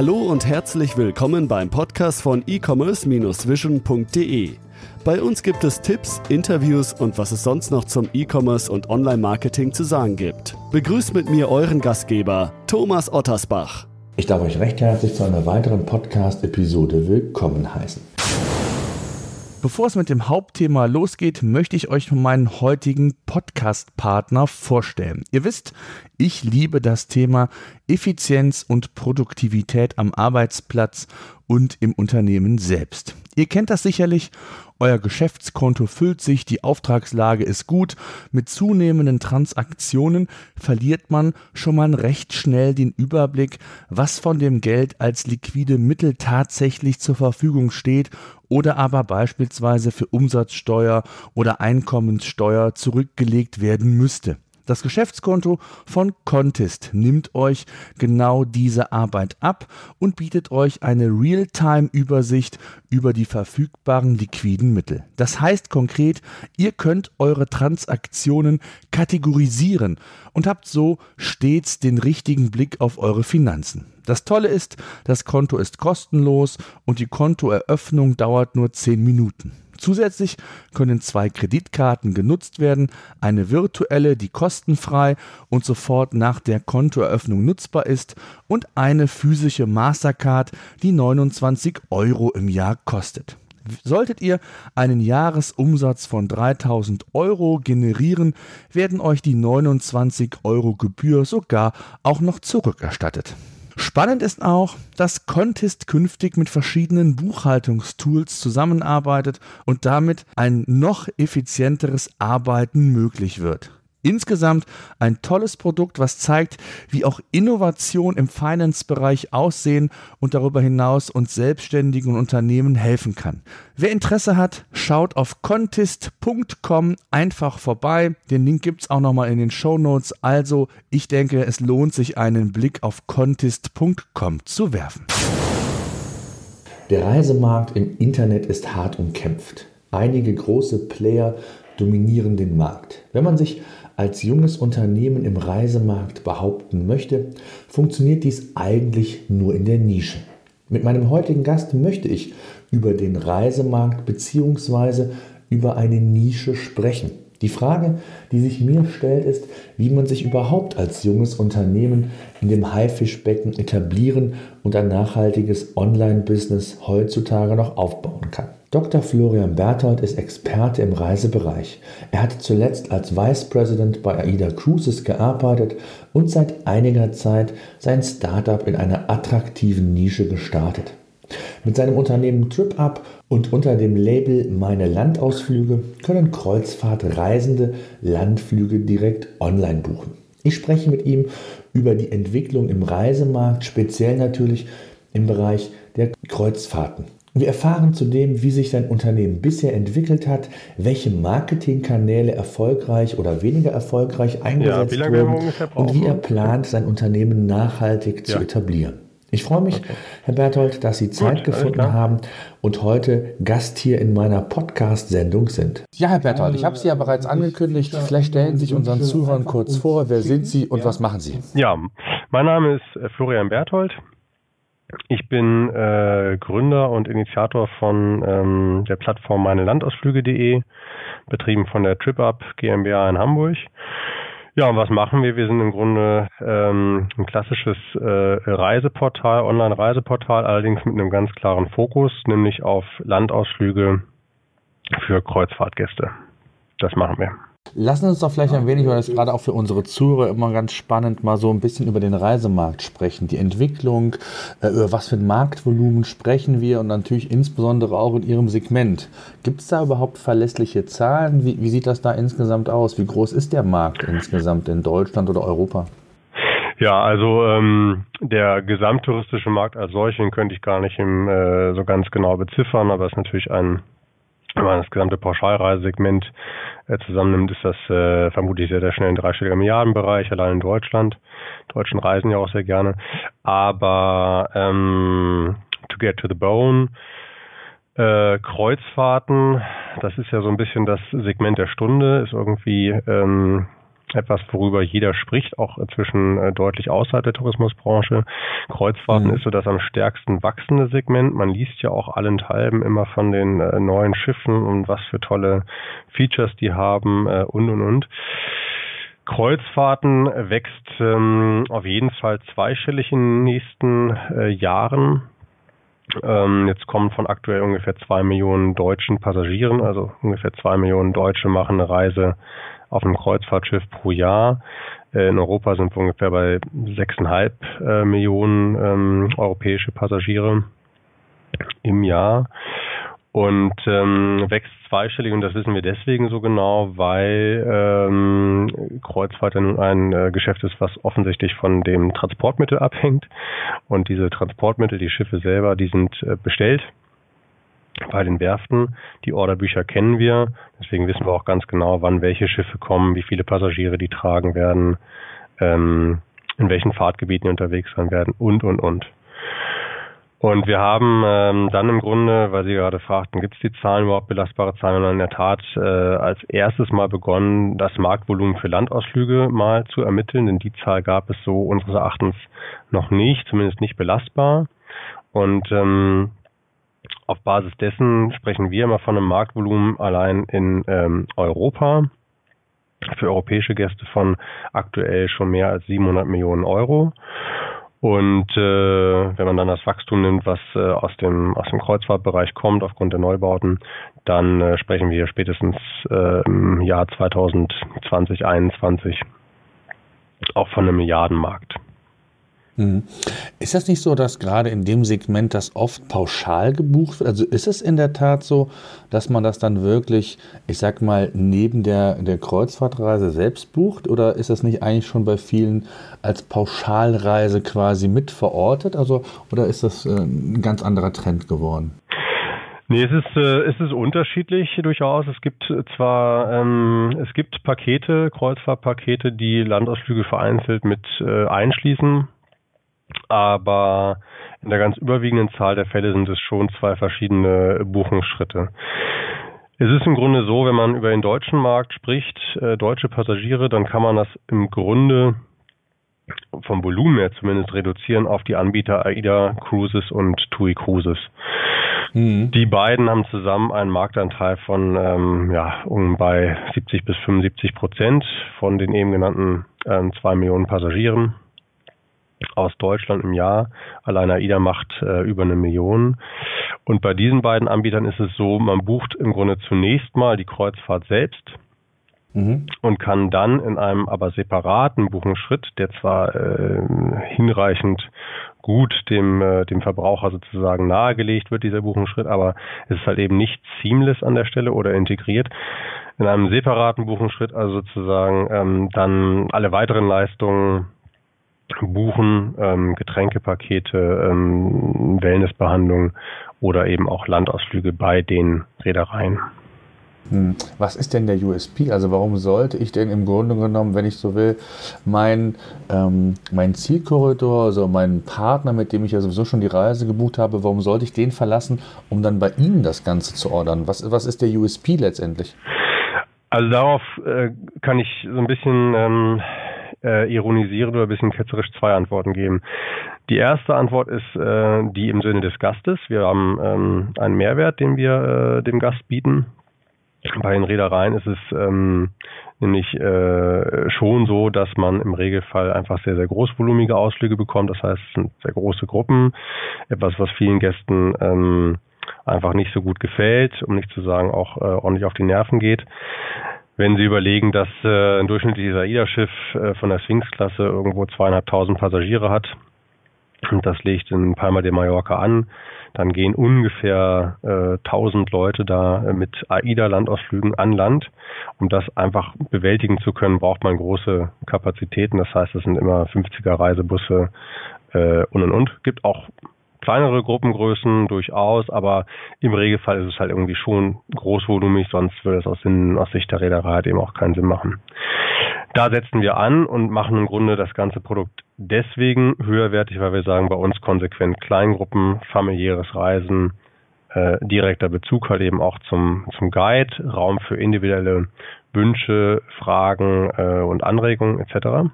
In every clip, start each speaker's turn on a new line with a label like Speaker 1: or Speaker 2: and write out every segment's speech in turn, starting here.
Speaker 1: Hallo und herzlich willkommen beim Podcast von e-commerce-vision.de. Bei uns gibt es Tipps, Interviews und was es sonst noch zum E-Commerce und Online-Marketing zu sagen gibt. Begrüßt mit mir euren Gastgeber, Thomas Ottersbach.
Speaker 2: Ich darf euch recht herzlich zu einer weiteren Podcast-Episode willkommen heißen.
Speaker 3: Bevor es mit dem Hauptthema losgeht, möchte ich euch meinen heutigen Podcast-Partner vorstellen. Ihr wisst, ich liebe das Thema Effizienz und Produktivität am Arbeitsplatz und im Unternehmen selbst. Ihr kennt das sicherlich euer Geschäftskonto füllt sich, die Auftragslage ist gut. Mit zunehmenden Transaktionen verliert man schon mal recht schnell den Überblick, was von dem Geld als liquide Mittel tatsächlich zur Verfügung steht oder aber beispielsweise für Umsatzsteuer oder Einkommenssteuer zurückgelegt werden müsste. Das Geschäftskonto von Contest nimmt euch genau diese Arbeit ab und bietet euch eine Realtime-Übersicht über die verfügbaren liquiden Mittel. Das heißt konkret, ihr könnt eure Transaktionen kategorisieren und habt so stets den richtigen Blick auf eure Finanzen. Das Tolle ist, das Konto ist kostenlos und die Kontoeröffnung dauert nur 10 Minuten. Zusätzlich können zwei Kreditkarten genutzt werden, eine virtuelle, die kostenfrei und sofort nach der Kontoeröffnung nutzbar ist und eine physische Mastercard, die 29 Euro im Jahr kostet. Solltet ihr einen Jahresumsatz von 3000 Euro generieren, werden euch die 29 Euro Gebühr sogar auch noch zurückerstattet. Spannend ist auch, dass Contest künftig mit verschiedenen Buchhaltungstools zusammenarbeitet und damit ein noch effizienteres Arbeiten möglich wird. Insgesamt ein tolles Produkt, was zeigt, wie auch Innovation im Finance-Bereich aussehen und darüber hinaus uns selbstständigen Unternehmen helfen kann. Wer Interesse hat, schaut auf contest.com einfach vorbei. Den Link gibt es auch nochmal in den Show Notes. Also, ich denke, es lohnt sich, einen Blick auf contest.com zu werfen.
Speaker 2: Der Reisemarkt im Internet ist hart umkämpft. Einige große Player dominieren den Markt. Wenn man sich als junges Unternehmen im Reisemarkt behaupten möchte, funktioniert dies eigentlich nur in der Nische. Mit meinem heutigen Gast möchte ich über den Reisemarkt bzw. über eine Nische sprechen. Die Frage, die sich mir stellt, ist, wie man sich überhaupt als junges Unternehmen in dem Haifischbecken etablieren und ein nachhaltiges Online-Business heutzutage noch aufbauen kann. Dr. Florian Berthold ist Experte im Reisebereich. Er hat zuletzt als Vice President bei AIDA Cruises gearbeitet und seit einiger Zeit sein Startup in einer attraktiven Nische gestartet. Mit seinem Unternehmen TripUp und unter dem Label Meine Landausflüge können Kreuzfahrtreisende Landflüge direkt online buchen. Ich spreche mit ihm über die Entwicklung im Reisemarkt, speziell natürlich im Bereich der Kreuzfahrten. Wir erfahren zudem, wie sich sein Unternehmen bisher entwickelt hat, welche Marketingkanäle erfolgreich oder weniger erfolgreich eingesetzt ja, wurden und wie er plant, sein Unternehmen nachhaltig ja. zu etablieren. Ich freue mich, okay. Herr Berthold, dass Sie Zeit Gut, gefunden haben und heute Gast hier in meiner Podcast-Sendung sind.
Speaker 3: Ja, Herr Berthold, ich habe Sie ja bereits angekündigt. Vielleicht stellen Sie sich unseren Zuhörern kurz vor. Wer sind Sie und was machen Sie?
Speaker 4: Ja, mein Name ist äh, Florian Berthold. Ich bin äh, Gründer und Initiator von ähm, der Plattform meinelandausflüge.de, betrieben von der TripUp GmbH in Hamburg. Ja, und was machen wir? Wir sind im Grunde ähm, ein klassisches äh, Reiseportal, Online-Reiseportal, allerdings mit einem ganz klaren Fokus, nämlich auf Landausflüge für Kreuzfahrtgäste. Das machen wir.
Speaker 3: Lassen Sie uns doch vielleicht ein wenig, weil das gerade auch für unsere Zuhörer immer ganz spannend, mal so ein bisschen über den Reisemarkt sprechen, die Entwicklung, äh, über was für ein Marktvolumen sprechen wir und natürlich insbesondere auch in Ihrem Segment. Gibt es da überhaupt verlässliche Zahlen? Wie, wie sieht das da insgesamt aus? Wie groß ist der Markt insgesamt in Deutschland oder Europa?
Speaker 4: Ja, also ähm, der gesamttouristische Markt als solchen könnte ich gar nicht im, äh, so ganz genau beziffern, aber es ist natürlich ein wenn man das gesamte Pauschalreisesegment zusammennimmt, ist das äh, vermutlich sehr, sehr schnell ein dreistelliger Milliardenbereich, allein in Deutschland. Deutschen reisen ja auch sehr gerne. Aber ähm, to get to the bone, äh, Kreuzfahrten, das ist ja so ein bisschen das Segment der Stunde, ist irgendwie ähm, etwas, worüber jeder spricht, auch inzwischen äh, deutlich außerhalb der Tourismusbranche. Kreuzfahrten mhm. ist so das am stärksten wachsende Segment. Man liest ja auch allenthalben immer von den äh, neuen Schiffen und was für tolle Features die haben äh, und und und. Kreuzfahrten wächst ähm, auf jeden Fall zweistellig in den nächsten Jahren. Ähm, jetzt kommen von aktuell ungefähr zwei Millionen deutschen Passagieren, also ungefähr zwei Millionen Deutsche machen eine Reise auf einem Kreuzfahrtschiff pro Jahr. Äh, in Europa sind wir ungefähr bei sechseinhalb äh, Millionen ähm, europäische Passagiere im Jahr und ähm, wächst zweistellig und das wissen wir deswegen so genau, weil ähm, Kreuzfahrt ja nun ein äh, Geschäft ist, was offensichtlich von dem Transportmittel abhängt und diese Transportmittel, die Schiffe selber, die sind äh, bestellt bei den Werften. Die Orderbücher kennen wir, deswegen wissen wir auch ganz genau, wann welche Schiffe kommen, wie viele Passagiere die tragen werden, ähm, in welchen Fahrtgebieten unterwegs sein werden und und und. Und wir haben ähm, dann im Grunde, weil Sie gerade fragten, gibt es die Zahlen überhaupt belastbare Zahlen? Und in der Tat äh, als erstes mal begonnen, das Marktvolumen für Landausflüge mal zu ermitteln, denn die Zahl gab es so unseres Erachtens noch nicht, zumindest nicht belastbar. Und ähm, auf Basis dessen sprechen wir immer von einem Marktvolumen allein in ähm, Europa für europäische Gäste von aktuell schon mehr als 700 Millionen Euro. Und äh, wenn man dann das Wachstum nimmt, was äh, aus dem aus dem Kreuzfahrtbereich kommt aufgrund der Neubauten, dann äh, sprechen wir spätestens äh, im Jahr 2020 2021 auch von einem Milliardenmarkt.
Speaker 3: Mhm. Ist das nicht so, dass gerade in dem Segment das oft pauschal gebucht wird? Also ist es in der Tat so, dass man das dann wirklich, ich sag mal, neben der, der Kreuzfahrtreise selbst bucht? Oder ist das nicht eigentlich schon bei vielen als Pauschalreise quasi mit verortet? Also, oder ist das äh, ein ganz anderer Trend geworden?
Speaker 4: Nee, es ist, äh, es ist unterschiedlich durchaus. Es gibt zwar, ähm, es gibt Pakete, Kreuzfahrtpakete, die Landausflüge vereinzelt mit äh, einschließen aber in der ganz überwiegenden Zahl der Fälle sind es schon zwei verschiedene Buchungsschritte. Es ist im Grunde so, wenn man über den deutschen Markt spricht, äh, deutsche Passagiere, dann kann man das im Grunde vom Volumen her zumindest reduzieren auf die Anbieter AIDA Cruises und TUI Cruises. Mhm. Die beiden haben zusammen einen Marktanteil von ähm, ja, um bei 70 bis 75 Prozent von den eben genannten ähm, zwei Millionen Passagieren aus Deutschland im Jahr. Allein AIDA macht äh, über eine Million. Und bei diesen beiden Anbietern ist es so, man bucht im Grunde zunächst mal die Kreuzfahrt selbst mhm. und kann dann in einem aber separaten Buchungsschritt, der zwar äh, hinreichend gut dem, äh, dem Verbraucher sozusagen nahegelegt wird, dieser Buchungsschritt, aber es ist halt eben nicht seamless an der Stelle oder integriert. In einem separaten Buchungsschritt, also sozusagen ähm, dann alle weiteren Leistungen buchen, ähm, Getränkepakete, ähm, Wellnessbehandlung oder eben auch Landausflüge bei den Reedereien.
Speaker 3: Hm. Was ist denn der USP? Also warum sollte ich denn im Grunde genommen, wenn ich so will, mein, ähm, mein Zielkorridor, also meinen Partner, mit dem ich ja sowieso schon die Reise gebucht habe, warum sollte ich den verlassen, um dann bei Ihnen das Ganze zu ordern? Was, was ist der USP letztendlich?
Speaker 4: Also darauf äh, kann ich so ein bisschen ähm, äh, ironisierend oder ein bisschen ketzerisch zwei Antworten geben. Die erste Antwort ist äh, die im Sinne des Gastes. Wir haben ähm, einen Mehrwert, den wir äh, dem Gast bieten. Bei den Reedereien ist es ähm, nämlich äh, schon so, dass man im Regelfall einfach sehr, sehr großvolumige Ausflüge bekommt. Das heißt, es sind sehr große Gruppen. Etwas, was vielen Gästen ähm, einfach nicht so gut gefällt, um nicht zu sagen auch äh, ordentlich auf die Nerven geht. Wenn Sie überlegen, dass äh, ein durchschnittliches AIDA-Schiff äh, von der Sphinx-Klasse irgendwo zweieinhalbtausend Passagiere hat, und das legt in Palma de Mallorca an, dann gehen ungefähr äh, 1000 Leute da äh, mit AIDA-Landausflügen an Land. Um das einfach bewältigen zu können, braucht man große Kapazitäten. Das heißt, es sind immer 50er Reisebusse äh, und und und. Gibt auch kleinere Gruppengrößen durchaus, aber im Regelfall ist es halt irgendwie schon großvolumig, sonst würde es aus, Sinn, aus Sicht der Reederei halt eben auch keinen Sinn machen. Da setzen wir an und machen im Grunde das ganze Produkt deswegen höherwertig, weil wir sagen, bei uns konsequent Kleingruppen, familiäres Reisen, äh, direkter Bezug halt eben auch zum, zum Guide, Raum für individuelle Wünsche, Fragen äh, und Anregungen etc.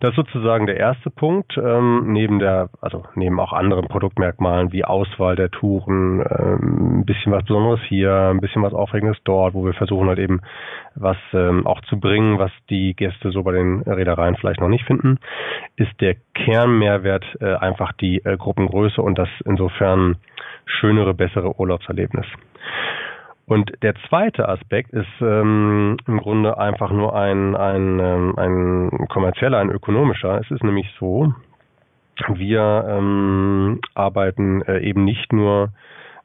Speaker 4: Das ist sozusagen der erste Punkt, ähm, neben der, also neben auch anderen Produktmerkmalen wie Auswahl der Touren, ähm, ein bisschen was Besonderes hier, ein bisschen was Aufregendes dort, wo wir versuchen halt eben was ähm, auch zu bringen, was die Gäste so bei den Reedereien vielleicht noch nicht finden, ist der Kernmehrwert äh, einfach die äh, Gruppengröße und das insofern schönere, bessere Urlaubserlebnis. Und der zweite Aspekt ist ähm, im Grunde einfach nur ein, ein, ähm, ein kommerzieller, ein ökonomischer. Es ist nämlich so, wir ähm, arbeiten äh, eben nicht nur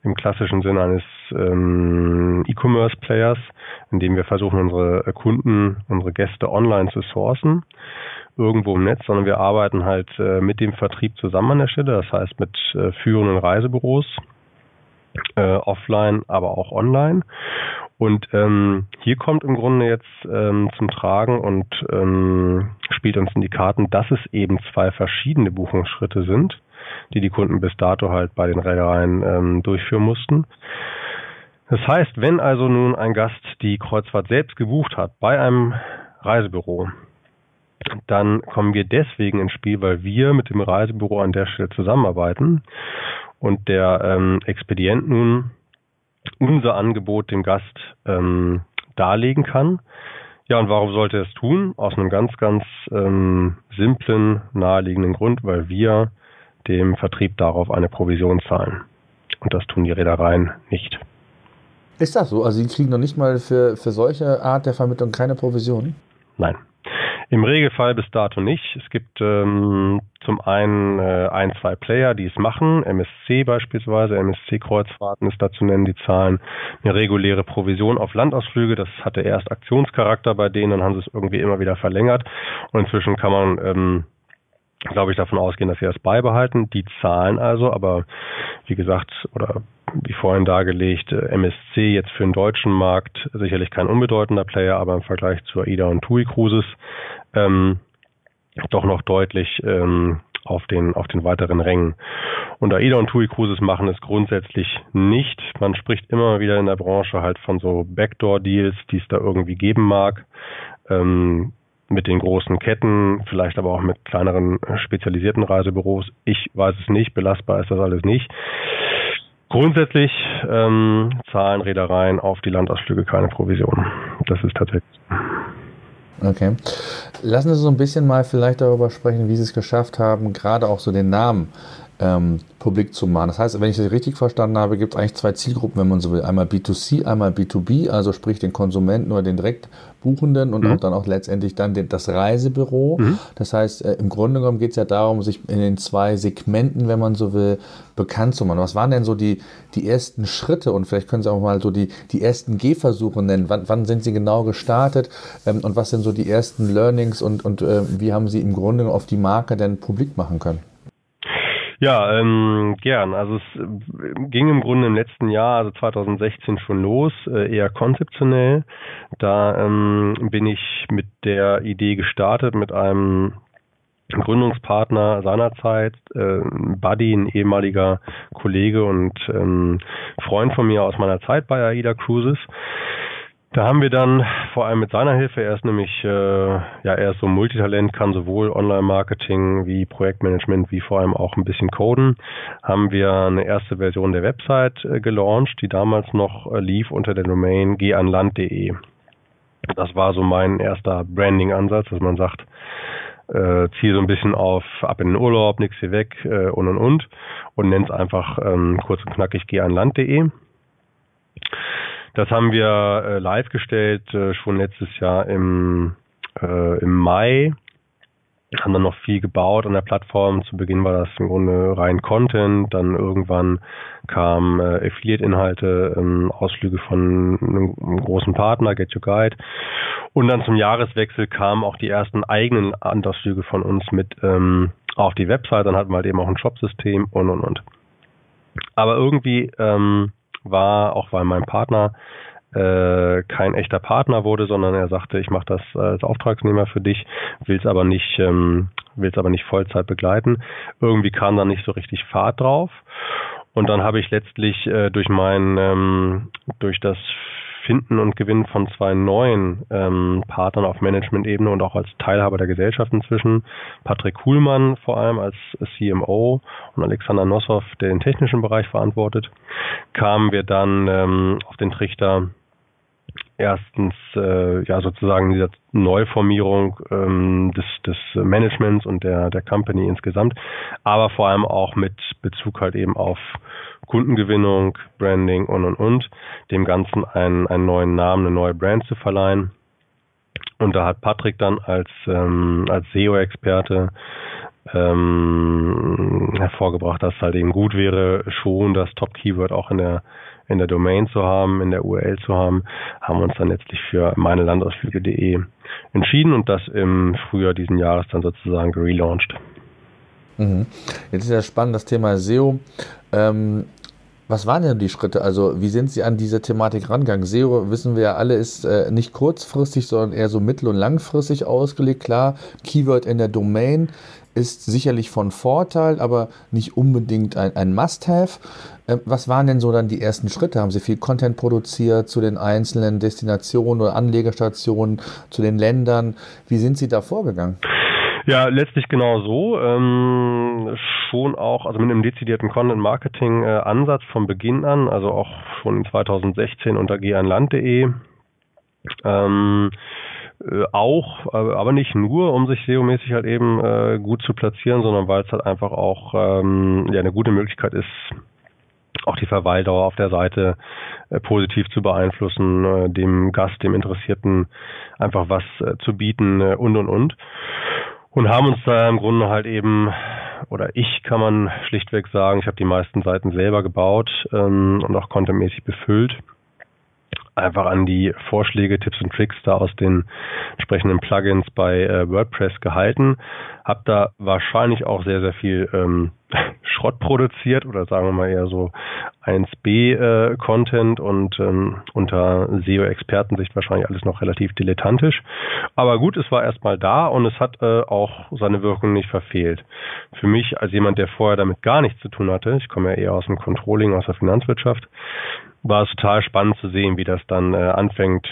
Speaker 4: im klassischen Sinne eines ähm, E-Commerce-Players, indem wir versuchen, unsere Kunden, unsere Gäste online zu sourcen, irgendwo im Netz, sondern wir arbeiten halt äh, mit dem Vertrieb zusammen an der Stelle, das heißt mit äh, führenden Reisebüros, äh, offline, aber auch online. Und ähm, hier kommt im Grunde jetzt ähm, zum Tragen und ähm, spielt uns in die Karten, dass es eben zwei verschiedene Buchungsschritte sind, die die Kunden bis dato halt bei den Reedereien ähm, durchführen mussten. Das heißt, wenn also nun ein Gast die Kreuzfahrt selbst gebucht hat bei einem Reisebüro, dann kommen wir deswegen ins Spiel, weil wir mit dem Reisebüro an der Stelle zusammenarbeiten und der ähm, Expedient nun unser Angebot dem Gast ähm, darlegen kann. Ja, und warum sollte er es tun? Aus einem ganz, ganz ähm, simplen, naheliegenden Grund, weil wir dem Vertrieb darauf eine Provision zahlen. Und das tun die Reedereien nicht.
Speaker 3: Ist das so? Also Sie kriegen noch nicht mal für, für solche Art der Vermittlung keine Provision?
Speaker 4: Nein. Im Regelfall bis dato nicht. Es gibt ähm, zum einen äh, ein, zwei Player, die es machen. MSC beispielsweise, MSC-Kreuzfahrten ist da zu nennen, die zahlen eine reguläre Provision auf Landausflüge. Das hatte erst Aktionscharakter bei denen, dann haben sie es irgendwie immer wieder verlängert. Und inzwischen kann man ähm, glaube ich, davon ausgehen, dass sie das beibehalten. Die zahlen also, aber wie gesagt, oder wie vorhin dargelegt, äh, MSC jetzt für den deutschen Markt sicherlich kein unbedeutender Player, aber im Vergleich zu AIDA und TUI Cruises ähm, doch noch deutlich ähm, auf den, auf den weiteren Rängen. Und AIDA und TUI Cruises machen es grundsätzlich nicht. Man spricht immer wieder in der Branche halt von so Backdoor-Deals, die es da irgendwie geben mag. Ähm, mit den großen Ketten, vielleicht aber auch mit kleineren spezialisierten Reisebüros. Ich weiß es nicht, belastbar ist das alles nicht. Grundsätzlich ähm, zahlen Reedereien auf die Landausflüge keine Provision. Das ist tatsächlich.
Speaker 3: Okay. Lassen Sie so ein bisschen mal vielleicht darüber sprechen, wie Sie es geschafft haben, gerade auch so den Namen ähm, publik zu machen. Das heißt, wenn ich das richtig verstanden habe, gibt es eigentlich zwei Zielgruppen, wenn man so will. Einmal B2C, einmal B2B, also sprich den Konsumenten oder den Direktbuchenden und mhm. auch dann auch letztendlich dann den, das Reisebüro. Mhm. Das heißt, äh, im Grunde genommen geht es ja darum, sich in den zwei Segmenten, wenn man so will, bekannt zu machen. Was waren denn so die, die ersten Schritte und vielleicht können Sie auch mal so die, die ersten Gehversuche nennen. Wann, wann sind Sie genau gestartet ähm, und was sind so die ersten Learnings und, und äh, wie haben Sie im Grunde auf die Marke denn publik machen können?
Speaker 4: Ja, ähm, gern. Also es äh, ging im Grunde im letzten Jahr, also 2016 schon los, äh, eher konzeptionell. Da ähm, bin ich mit der Idee gestartet, mit einem Gründungspartner seinerzeit, äh, Buddy, ein ehemaliger Kollege und ähm, Freund von mir aus meiner Zeit bei AIDA Cruises. Da haben wir dann vor allem mit seiner Hilfe, er ist nämlich, äh, ja, er ist so Multitalent, kann sowohl Online-Marketing wie Projektmanagement wie vor allem auch ein bisschen Coden, haben wir eine erste Version der Website äh, gelauncht, die damals noch äh, lief unter der Domain gehanland.de. Das war so mein erster Branding-Ansatz, dass man sagt, äh, ziehe so ein bisschen auf ab in den Urlaub, nix hier weg äh, und und und und nennt es einfach ähm, kurz und knackig gehanland.de. Das haben wir äh, live gestellt äh, schon letztes Jahr im, äh, im Mai. Haben dann noch viel gebaut an der Plattform. Zu Beginn war das im Grunde rein Content. Dann irgendwann kamen äh, Affiliate-Inhalte, ähm, Ausflüge von einem, einem großen Partner, Get Your Guide. Und dann zum Jahreswechsel kamen auch die ersten eigenen Antragsflüge von uns mit ähm, auf die Website. Dann hatten wir halt eben auch ein Shopsystem und und und. Aber irgendwie ähm, war, auch weil mein Partner äh, kein echter Partner wurde, sondern er sagte, ich mache das als Auftragsnehmer für dich, will es aber nicht, ähm, will aber nicht Vollzeit begleiten. Irgendwie kam da nicht so richtig Fahrt drauf. Und dann habe ich letztlich äh, durch mein, ähm, durch das Finden und Gewinnen von zwei neuen ähm, Partnern auf Management-Ebene und auch als Teilhaber der Gesellschaft inzwischen, Patrick Kuhlmann vor allem als CMO und Alexander Nossow, der den technischen Bereich verantwortet, kamen wir dann ähm, auf den Trichter, erstens äh, ja sozusagen dieser Neuformierung ähm, des, des Managements und der, der Company insgesamt, aber vor allem auch mit Bezug halt eben auf Kundengewinnung, Branding und und und, dem Ganzen einen, einen neuen Namen, eine neue Brand zu verleihen. Und da hat Patrick dann als, ähm, als SEO-Experte ähm, hervorgebracht, dass es halt eben gut wäre, schon das Top-Keyword auch in der in der Domain zu haben, in der URL zu haben, haben wir uns dann letztlich für meine Landausflüge.de entschieden und das im Frühjahr diesen Jahres dann sozusagen gelauncht.
Speaker 3: Mhm. Jetzt ist ja spannend das Thema SEO. Ähm, was waren denn die Schritte? Also, wie sind Sie an diese Thematik rangegangen? SEO, wissen wir ja alle, ist äh, nicht kurzfristig, sondern eher so mittel- und langfristig ausgelegt. Klar, Keyword in der Domain ist sicherlich von Vorteil, aber nicht unbedingt ein, ein Must-Have. Äh, was waren denn so dann die ersten Schritte? Haben Sie viel Content produziert zu den einzelnen Destinationen oder Anlegerstationen, zu den Ländern? Wie sind Sie da vorgegangen?
Speaker 4: Ja, letztlich genau so. Ähm, schon auch, also mit einem dezidierten Content-Marketing-Ansatz von Beginn an, also auch schon 2016 unter g1land.de. Ähm, äh, auch, aber nicht nur, um sich SEO-mäßig halt eben äh, gut zu platzieren, sondern weil es halt einfach auch ähm, ja eine gute Möglichkeit ist, auch die Verweildauer auf der Seite äh, positiv zu beeinflussen, äh, dem Gast, dem Interessierten einfach was äh, zu bieten äh, und und und. Und haben uns da im Grunde halt eben, oder ich kann man schlichtweg sagen, ich habe die meisten Seiten selber gebaut ähm, und auch contentmäßig befüllt einfach an die Vorschläge, Tipps und Tricks da aus den entsprechenden Plugins bei äh, WordPress gehalten. Hab da wahrscheinlich auch sehr, sehr viel ähm, Schrott produziert oder sagen wir mal eher so 1B-Content äh, und ähm, unter SEO-Expertensicht wahrscheinlich alles noch relativ dilettantisch. Aber gut, es war erstmal da und es hat äh, auch seine Wirkung nicht verfehlt. Für mich als jemand, der vorher damit gar nichts zu tun hatte, ich komme ja eher aus dem Controlling, aus der Finanzwirtschaft, war es total spannend zu sehen, wie das dann äh, anfängt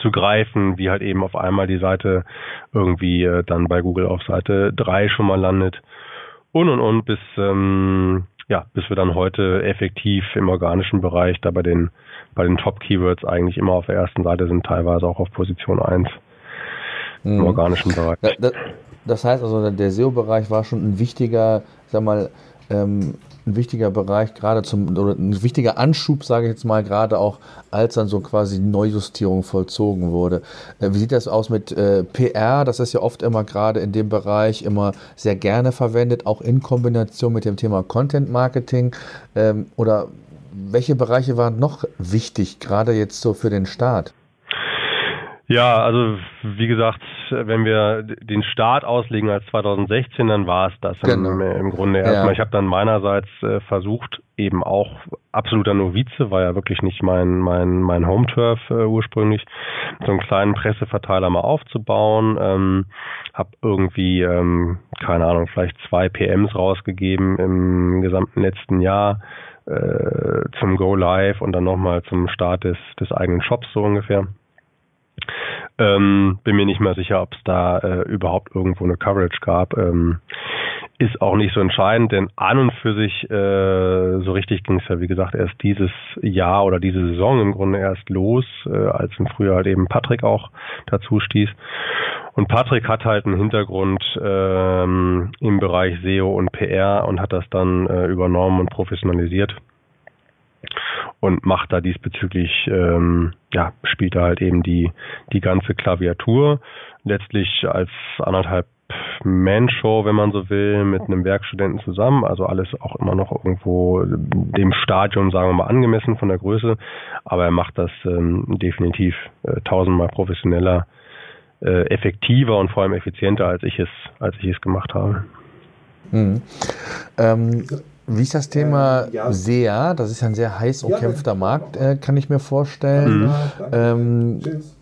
Speaker 4: zu greifen, wie halt eben auf einmal die Seite irgendwie äh, dann bei Google auf Seite 3 schon mal landet und und und bis ähm, ja, bis wir dann heute effektiv im organischen Bereich da bei den bei den Top Keywords eigentlich immer auf der ersten Seite sind, teilweise auch auf Position 1 mhm. im organischen Bereich.
Speaker 3: Das, das heißt also, der SEO-Bereich war schon ein wichtiger, sag mal, ähm, ein wichtiger Bereich, gerade zum, oder ein wichtiger Anschub, sage ich jetzt mal, gerade auch, als dann so quasi Neujustierung vollzogen wurde. Äh, wie sieht das aus mit äh, PR? Das ist ja oft immer gerade in dem Bereich immer sehr gerne verwendet, auch in Kombination mit dem Thema Content Marketing. Ähm, oder welche Bereiche waren noch wichtig, gerade jetzt so für den Start?
Speaker 4: Ja, also wie gesagt, wenn wir den Start auslegen als 2016, dann war es das genau. im, im, Grunde erstmal. Ja. Ich habe dann meinerseits äh, versucht, eben auch absoluter Novize, war ja wirklich nicht mein mein mein Home Turf äh, ursprünglich, so einen kleinen Presseverteiler mal aufzubauen. Ähm, habe irgendwie ähm, keine Ahnung, vielleicht zwei PMs rausgegeben im gesamten letzten Jahr äh, zum Go Live und dann nochmal zum Start des des eigenen Shops so ungefähr. Ähm, bin mir nicht mehr sicher, ob es da äh, überhaupt irgendwo eine Coverage gab. Ähm, ist auch nicht so entscheidend, denn an und für sich äh, so richtig ging es ja, wie gesagt, erst dieses Jahr oder diese Saison im Grunde erst los, äh, als im Frühjahr halt eben Patrick auch dazu stieß. Und Patrick hat halt einen Hintergrund ähm, im Bereich SEO und PR und hat das dann äh, übernommen und professionalisiert und macht da diesbezüglich, ähm, ja, spielt da halt eben die, die ganze Klaviatur. Letztlich als anderthalb Man-Show, wenn man so will, mit einem Werkstudenten zusammen. Also alles auch immer noch irgendwo dem Stadium, sagen wir mal, angemessen von der Größe. Aber er macht das ähm, definitiv äh, tausendmal professioneller, äh, effektiver und vor allem effizienter, als ich es, als ich es gemacht habe.
Speaker 3: Mhm. Ähm, wie ist das Thema äh, ja. SEA? Das ist ja ein sehr heiß umkämpfter ja, Markt, äh, kann ich mir vorstellen. Mhm. Ähm,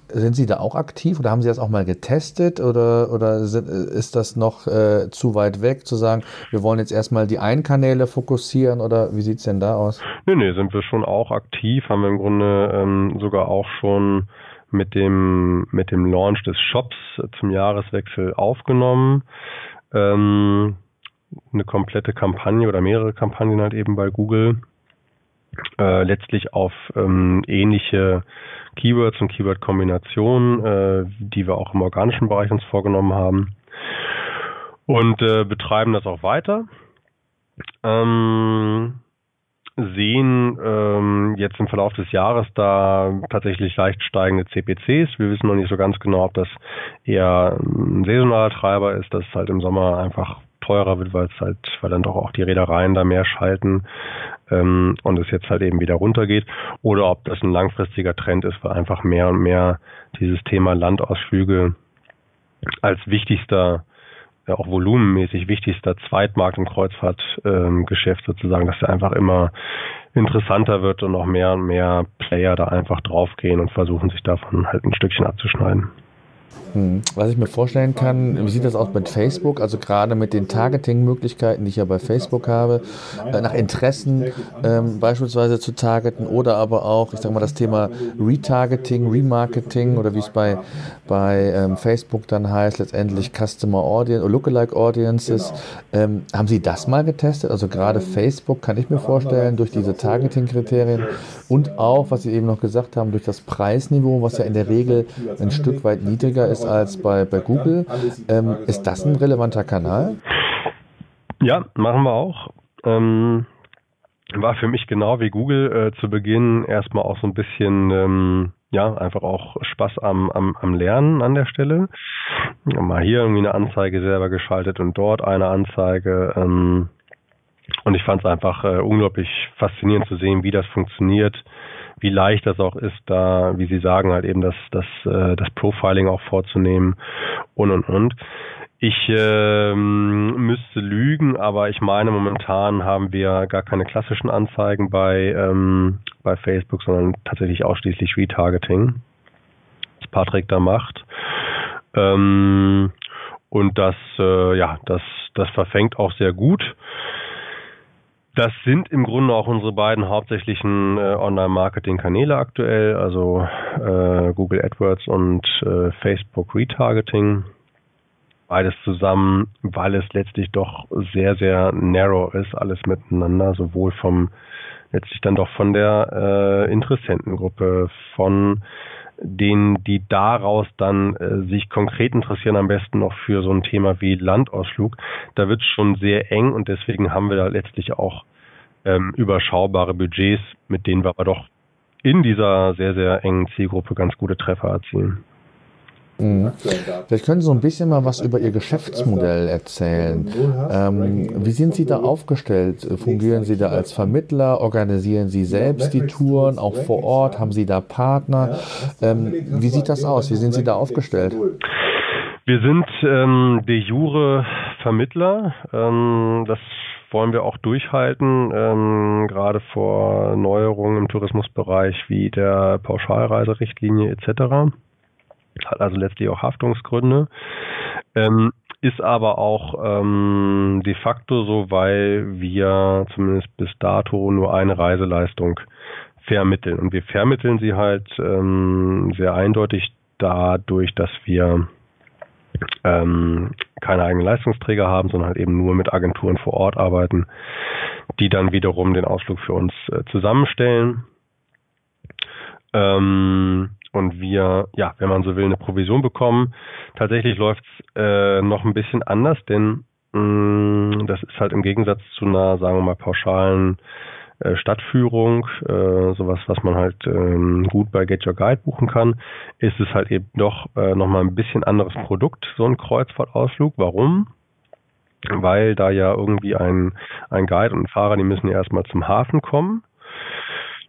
Speaker 3: sind Sie da auch aktiv oder haben Sie das auch mal getestet oder, oder sind, ist das noch äh, zu weit weg zu sagen, wir wollen jetzt erstmal die Einkanäle fokussieren oder wie sieht es denn da aus?
Speaker 4: Nee, nee, sind wir schon auch aktiv, haben wir im Grunde ähm, sogar auch schon mit dem, mit dem Launch des Shops zum Jahreswechsel aufgenommen. Ähm, eine komplette Kampagne oder mehrere Kampagnen halt eben bei Google. Äh, letztlich auf ähm, ähnliche Keywords und Keyword-Kombinationen, äh, die wir auch im organischen Bereich uns vorgenommen haben. Und äh, betreiben das auch weiter. Ähm, sehen ähm, jetzt im Verlauf des Jahres da tatsächlich leicht steigende CPCs. Wir wissen noch nicht so ganz genau, ob das eher ein saisonaler Treiber ist, dass halt im Sommer einfach teurer wird, weil es halt, weil dann doch auch die Reedereien da mehr schalten ähm, und es jetzt halt eben wieder runtergeht, oder ob das ein langfristiger Trend ist, weil einfach mehr und mehr dieses Thema Landausflüge als wichtigster auch volumenmäßig wichtigster Zweitmarkt im Kreuzfahrtgeschäft ähm, sozusagen, dass er einfach immer interessanter wird und auch mehr und mehr Player da einfach draufgehen und versuchen, sich davon halt ein Stückchen abzuschneiden.
Speaker 3: Hm. Was ich mir vorstellen kann, wie sieht das aus mit Facebook? Also gerade mit den Targeting-Möglichkeiten, die ich ja bei Facebook habe, äh, nach Interessen ähm, beispielsweise zu targeten oder aber auch, ich sage mal, das Thema Retargeting, Remarketing oder wie es bei, bei ähm, Facebook dann heißt, letztendlich Customer Audience oder Lookalike Audiences. Ähm, haben Sie das mal getestet? Also gerade Facebook kann ich mir vorstellen, durch diese Targeting-Kriterien und auch, was Sie eben noch gesagt haben, durch das Preisniveau, was ja in der Regel ein Stück weit niedriger ist als bei, bei Google. Ähm, ist das ein relevanter Kanal?
Speaker 4: Ja, machen wir auch. Ähm, war für mich genau wie Google äh, zu Beginn erstmal auch so ein bisschen, ähm, ja, einfach auch Spaß am, am, am Lernen an der Stelle. Mal hier irgendwie eine Anzeige selber geschaltet und dort eine Anzeige. Ähm, und ich fand es einfach äh, unglaublich faszinierend zu sehen, wie das funktioniert, wie leicht das auch ist, da, wie Sie sagen, halt eben das, das, äh, das Profiling auch vorzunehmen und und und. Ich ähm, müsste lügen, aber ich meine, momentan haben wir gar keine klassischen Anzeigen bei, ähm, bei Facebook, sondern tatsächlich ausschließlich Retargeting, das Patrick da macht. Ähm, und das, äh, ja, das, das verfängt auch sehr gut. Das sind im Grunde auch unsere beiden hauptsächlichen äh, Online-Marketing-Kanäle aktuell, also äh, Google AdWords und äh, Facebook Retargeting. Beides zusammen, weil es letztlich doch sehr, sehr narrow ist, alles miteinander, sowohl vom letztlich dann doch von der äh, Interessentengruppe, von denen, die daraus dann äh, sich konkret interessieren, am besten noch für so ein Thema wie Landausflug, da wird es schon sehr eng und deswegen haben wir da letztlich auch ähm, überschaubare Budgets, mit denen wir aber doch in dieser sehr, sehr engen Zielgruppe ganz gute Treffer erzielen.
Speaker 3: Mhm. Vielleicht können Sie so ein bisschen mal was über Ihr Geschäftsmodell erzählen. Ähm, wie sind Sie da aufgestellt? Fungieren Sie da als Vermittler? Organisieren Sie selbst die Touren, auch vor Ort? Haben Sie da Partner? Ähm, wie sieht das aus? Wie sind Sie da aufgestellt?
Speaker 4: Wir sind ähm, de jure Vermittler. Ähm, das wollen wir auch durchhalten, ähm, gerade vor Neuerungen im Tourismusbereich wie der Pauschalreiserichtlinie etc hat also letztlich auch Haftungsgründe. Ähm, ist aber auch ähm, de facto so, weil wir zumindest bis dato nur eine Reiseleistung vermitteln. Und wir vermitteln sie halt ähm, sehr eindeutig dadurch, dass wir ähm, keine eigenen Leistungsträger haben, sondern halt eben nur mit Agenturen vor Ort arbeiten, die dann wiederum den Ausflug für uns äh, zusammenstellen. Ähm, und wir, ja, wenn man so will, eine Provision bekommen. Tatsächlich läuft es äh, noch ein bisschen anders, denn mh, mm, das ist halt im Gegensatz zu einer, sagen wir mal, pauschalen äh, Stadtführung, äh, sowas, was man halt ähm, gut bei Get Your Guide buchen kann, ist es halt eben doch äh, nochmal ein bisschen anderes Produkt, so ein Kreuzfahrtausflug. Warum? Weil da ja irgendwie ein, ein Guide und ein Fahrer, die müssen ja erstmal zum Hafen kommen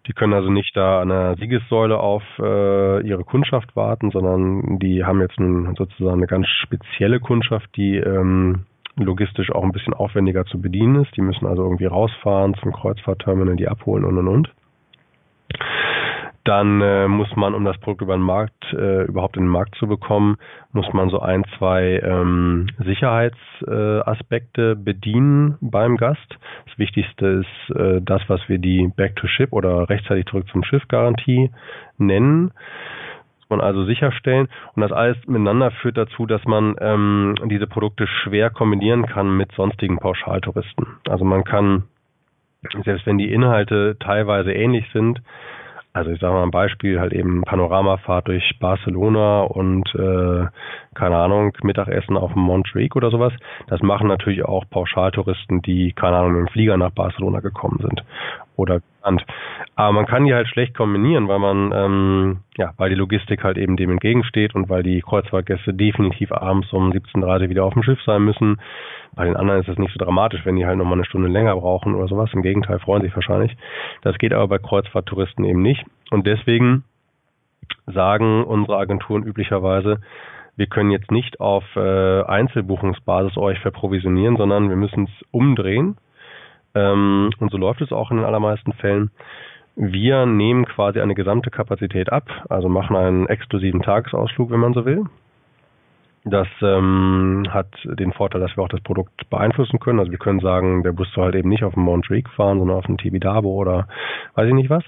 Speaker 4: die können also nicht da an der Siegessäule auf äh, ihre Kundschaft warten, sondern die haben jetzt nun sozusagen eine ganz spezielle Kundschaft, die ähm, logistisch auch ein bisschen aufwendiger zu bedienen ist. Die müssen also irgendwie rausfahren zum Kreuzfahrtterminal, die abholen und und und. Dann äh, muss man, um das Produkt über den Markt, äh, überhaupt in den Markt zu bekommen, muss man so ein, zwei ähm, Sicherheitsaspekte äh, bedienen beim Gast. Das Wichtigste ist äh, das, was wir die Back-to-Ship oder rechtzeitig zurück zum Schiff-Garantie nennen muss man also sicherstellen. Und das alles miteinander führt dazu, dass man ähm, diese Produkte schwer kombinieren kann mit sonstigen Pauschaltouristen. Also man kann, selbst wenn die Inhalte teilweise ähnlich sind, also ich sage mal ein Beispiel, halt eben Panoramafahrt durch Barcelona und äh, keine Ahnung, Mittagessen auf dem Montreal oder sowas. Das machen natürlich auch Pauschaltouristen, die, keine Ahnung, mit dem Flieger nach Barcelona gekommen sind oder genannt. Aber man kann die halt schlecht kombinieren, weil man, ähm, ja, weil die Logistik halt eben dem entgegensteht und weil die Kreuzfahrtgäste definitiv abends um 17.30 Uhr wieder auf dem Schiff sein müssen. Bei den anderen ist das nicht so dramatisch, wenn die halt nochmal eine Stunde länger brauchen oder sowas. Im Gegenteil, freuen sich wahrscheinlich. Das geht aber bei Kreuzfahrttouristen eben nicht. Und deswegen sagen unsere Agenturen üblicherweise, wir können jetzt nicht auf äh, Einzelbuchungsbasis euch verprovisionieren, sondern wir müssen es umdrehen ähm, und so läuft es auch in den allermeisten Fällen. Wir nehmen quasi eine gesamte Kapazität ab, also machen einen exklusiven Tagesausflug, wenn man so will. Das ähm, hat den Vorteil, dass wir auch das Produkt beeinflussen können. Also wir können sagen, der Bus soll halt eben nicht auf dem Mount Reek fahren, sondern auf dem Tibidabo oder weiß ich nicht was.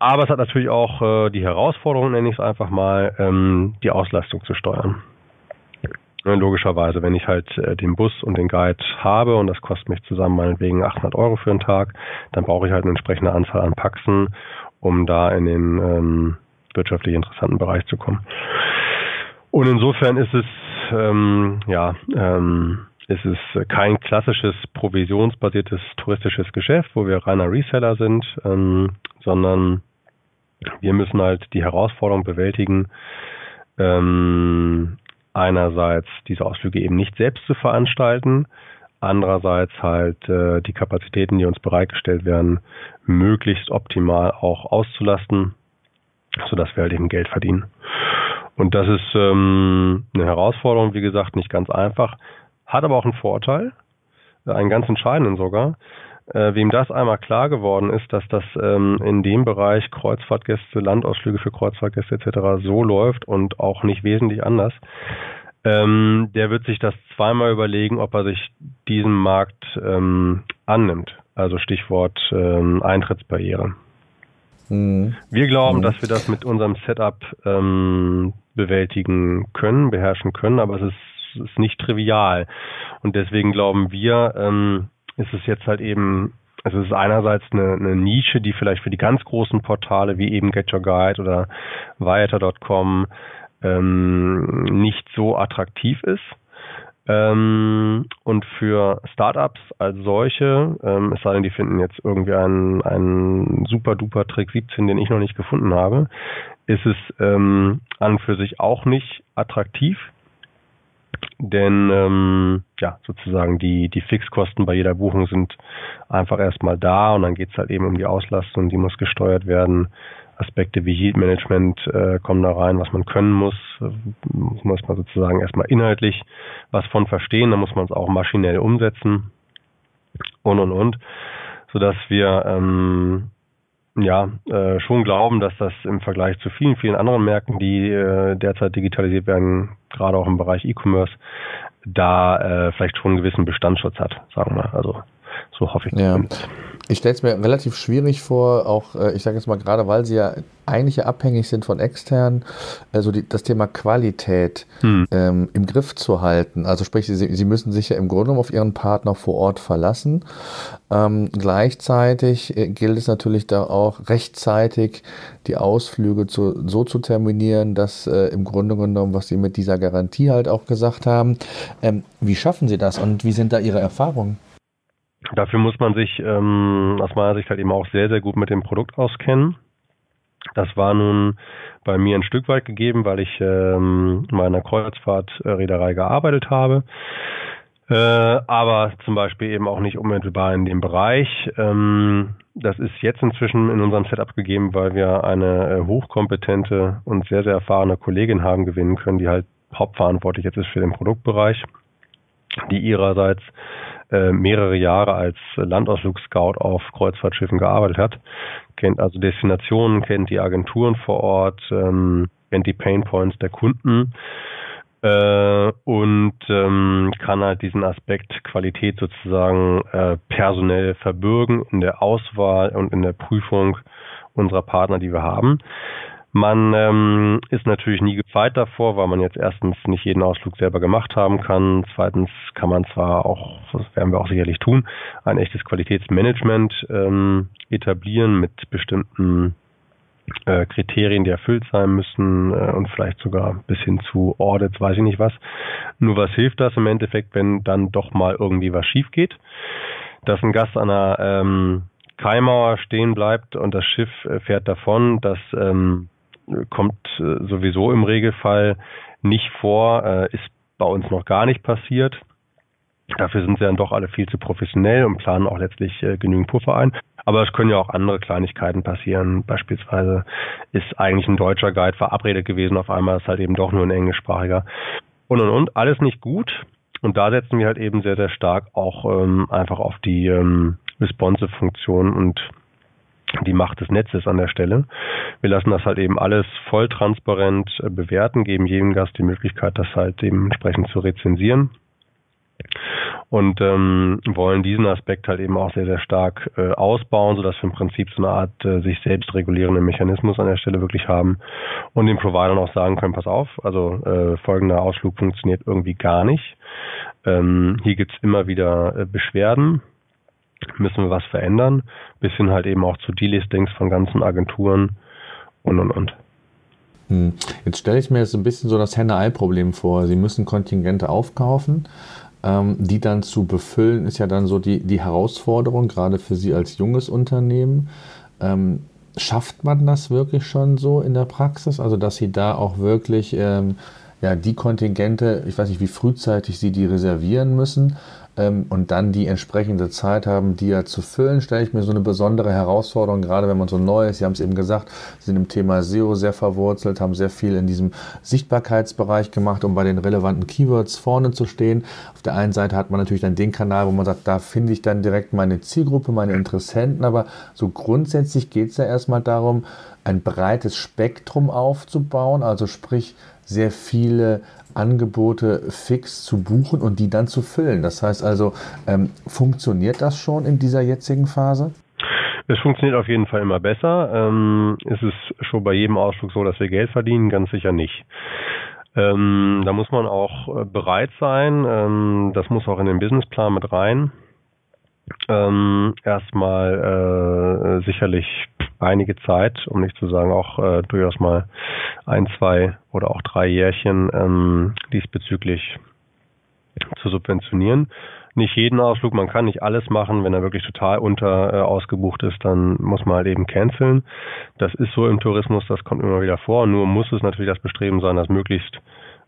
Speaker 4: Aber es hat natürlich auch äh, die Herausforderung, nenne ich es einfach mal, ähm, die Auslastung zu steuern. Ne, logischerweise, wenn ich halt äh, den Bus und den Guide habe und das kostet mich zusammen meinetwegen 800 Euro für einen Tag, dann brauche ich halt eine entsprechende Anzahl an Paxen, um da in den ähm, wirtschaftlich interessanten Bereich zu kommen. Und insofern ist es ähm, ja ähm, es kein klassisches provisionsbasiertes touristisches Geschäft, wo wir reiner Reseller sind, ähm, sondern wir müssen halt die Herausforderung bewältigen, ähm, einerseits diese Ausflüge eben nicht selbst zu veranstalten, andererseits halt äh, die Kapazitäten, die uns bereitgestellt werden, möglichst optimal auch auszulasten, sodass wir halt eben Geld verdienen. Und das ist ähm, eine Herausforderung, wie gesagt, nicht ganz einfach, hat aber auch einen Vorteil, einen ganz entscheidenden sogar, äh, wem das einmal klar geworden ist, dass das ähm, in dem Bereich Kreuzfahrtgäste, Landausflüge für Kreuzfahrtgäste etc. so läuft und auch nicht wesentlich anders, ähm, der wird sich das zweimal überlegen, ob er sich diesem Markt ähm, annimmt. Also Stichwort ähm, Eintrittsbarriere. Mhm. Wir glauben, mhm. dass wir das mit unserem Setup ähm, bewältigen können, beherrschen können, aber es ist, ist nicht trivial. Und deswegen glauben wir, ähm, ist es jetzt halt eben, also es ist einerseits eine, eine Nische, die vielleicht für die ganz großen Portale wie eben Get Your Guide oder Viator.com ähm, nicht so attraktiv ist. Ähm, und für Startups als solche, ähm, es sei denn, die finden jetzt irgendwie einen, einen super duper Trick 17, den ich noch nicht gefunden habe, ist es ähm, an und für sich auch nicht attraktiv denn ähm, ja, sozusagen die, die Fixkosten bei jeder Buchung sind einfach erstmal da und dann geht es halt eben um die Auslastung, die muss gesteuert werden. Aspekte wie Heat Management äh, kommen da rein, was man können muss, muss man sozusagen erstmal inhaltlich was von verstehen, dann muss man es auch maschinell umsetzen und und und, sodass wir ähm, ja, äh, schon glauben, dass das im Vergleich zu vielen, vielen anderen Märkten, die äh, derzeit digitalisiert werden, gerade auch im Bereich E-Commerce, da äh, vielleicht schon einen gewissen Bestandsschutz hat, sagen wir. Also so hoffe ich.
Speaker 2: Ja. Ich stelle es mir relativ schwierig vor, auch äh, ich sage jetzt mal gerade, weil sie ja eigentlich ja abhängig sind von externen, also die, das Thema Qualität hm. ähm, im Griff zu halten. Also sprich, sie, sie müssen sich ja im Grunde auf ihren Partner vor Ort verlassen. Ähm, gleichzeitig äh, gilt es natürlich da auch rechtzeitig die Ausflüge zu, so zu terminieren, dass äh, im Grunde genommen, was Sie mit dieser Garantie halt auch gesagt haben, ähm, wie schaffen Sie das und wie sind da Ihre Erfahrungen?
Speaker 4: Dafür muss man sich ähm, aus meiner Sicht halt eben auch sehr, sehr gut mit dem Produkt auskennen. Das war nun bei mir ein Stück weit gegeben, weil ich ähm, in meiner Kreuzfahrtreederei gearbeitet habe. Äh, aber zum Beispiel eben auch nicht unmittelbar in dem Bereich. Ähm, das ist jetzt inzwischen in unserem Setup gegeben, weil wir eine äh, hochkompetente und sehr, sehr erfahrene Kollegin haben gewinnen können, die halt hauptverantwortlich jetzt ist für den Produktbereich, die ihrerseits äh, mehrere Jahre als Landausflugsscout auf Kreuzfahrtschiffen gearbeitet hat, kennt also Destinationen, kennt die Agenturen vor Ort, ähm, kennt die Painpoints der Kunden äh, und ähm, kann halt diesen Aspekt Qualität sozusagen äh, personell verbürgen in der Auswahl und in der Prüfung unserer Partner, die wir haben. Man ähm, ist natürlich nie gefeit davor, weil man jetzt erstens nicht jeden Ausflug selber gemacht haben kann. Zweitens kann man zwar auch, das werden wir auch sicherlich tun, ein echtes Qualitätsmanagement ähm, etablieren mit bestimmten äh, Kriterien, die erfüllt sein müssen äh, und vielleicht sogar bis hin zu Audits, weiß ich nicht was. Nur was hilft das im Endeffekt, wenn dann doch mal irgendwie was schief geht? Dass ein Gast an einer ähm, Kaimauer stehen bleibt und das Schiff äh, fährt davon, das ähm, kommt äh, sowieso im Regelfall nicht vor, äh, ist bei uns noch gar nicht passiert. Dafür sind sie dann doch alle viel zu professionell und planen auch letztlich äh, genügend Puffer ein. Aber es können ja auch andere Kleinigkeiten passieren. Beispielsweise ist eigentlich ein deutscher Guide verabredet gewesen, auf einmal ist halt eben doch nur ein englischsprachiger. Und und und, alles nicht gut. Und da setzen wir halt eben sehr, sehr stark auch ähm, einfach auf die ähm, responsive Funktion und die Macht des Netzes an der Stelle. Wir lassen das halt eben alles voll transparent äh, bewerten, geben jedem Gast die Möglichkeit, das halt dementsprechend zu rezensieren und ähm, wollen diesen Aspekt halt eben auch sehr, sehr stark äh, ausbauen, sodass wir im Prinzip so eine Art äh, sich selbst regulierenden Mechanismus an der Stelle wirklich haben und den Providern auch sagen können, pass auf, also äh, folgender Ausflug funktioniert irgendwie gar nicht. Ähm, hier gibt's immer wieder äh, Beschwerden, müssen wir was verändern, bis hin halt eben auch zu Delistings von ganzen Agenturen und und und.
Speaker 3: Hm. Jetzt stelle ich mir jetzt ein bisschen so das Henne-Ei-Problem vor. Sie müssen Kontingente aufkaufen, ähm, die dann zu befüllen, ist ja dann so die, die Herausforderung, gerade für Sie als junges Unternehmen. Ähm, schafft man das wirklich schon so in der Praxis? Also, dass Sie da auch wirklich ähm, ja, die Kontingente, ich weiß nicht, wie frühzeitig Sie die reservieren müssen, ähm, und dann die entsprechende Zeit haben, die ja zu füllen, stelle ich mir so eine besondere Herausforderung, gerade wenn man so neu ist. Sie haben es eben gesagt, sind im Thema SEO sehr verwurzelt, haben sehr viel in diesem Sichtbarkeitsbereich gemacht, um bei den relevanten Keywords vorne zu stehen. Auf der einen Seite hat man natürlich dann den Kanal, wo man sagt, da finde ich dann direkt meine Zielgruppe, meine Interessenten, aber so grundsätzlich geht es ja erstmal darum, ein breites Spektrum aufzubauen, also sprich sehr viele Angebote fix zu buchen und die dann zu füllen. Das heißt also, ähm, funktioniert das schon in dieser jetzigen Phase?
Speaker 4: Es funktioniert auf jeden Fall immer besser. Ähm, ist es schon bei jedem Ausflug so, dass wir Geld verdienen? Ganz sicher nicht. Ähm, da muss man auch äh, bereit sein. Ähm, das muss auch in den Businessplan mit rein. Ähm, erstmal äh, sicherlich einige Zeit, um nicht zu sagen auch äh, durchaus mal ein, zwei oder auch drei Jährchen ähm, diesbezüglich zu subventionieren. Nicht jeden Ausflug, man kann nicht alles machen. Wenn er wirklich total unter äh, ausgebucht ist, dann muss man halt eben canceln. Das ist so im Tourismus, das kommt immer wieder vor. Nur muss es natürlich das Bestreben sein, das möglichst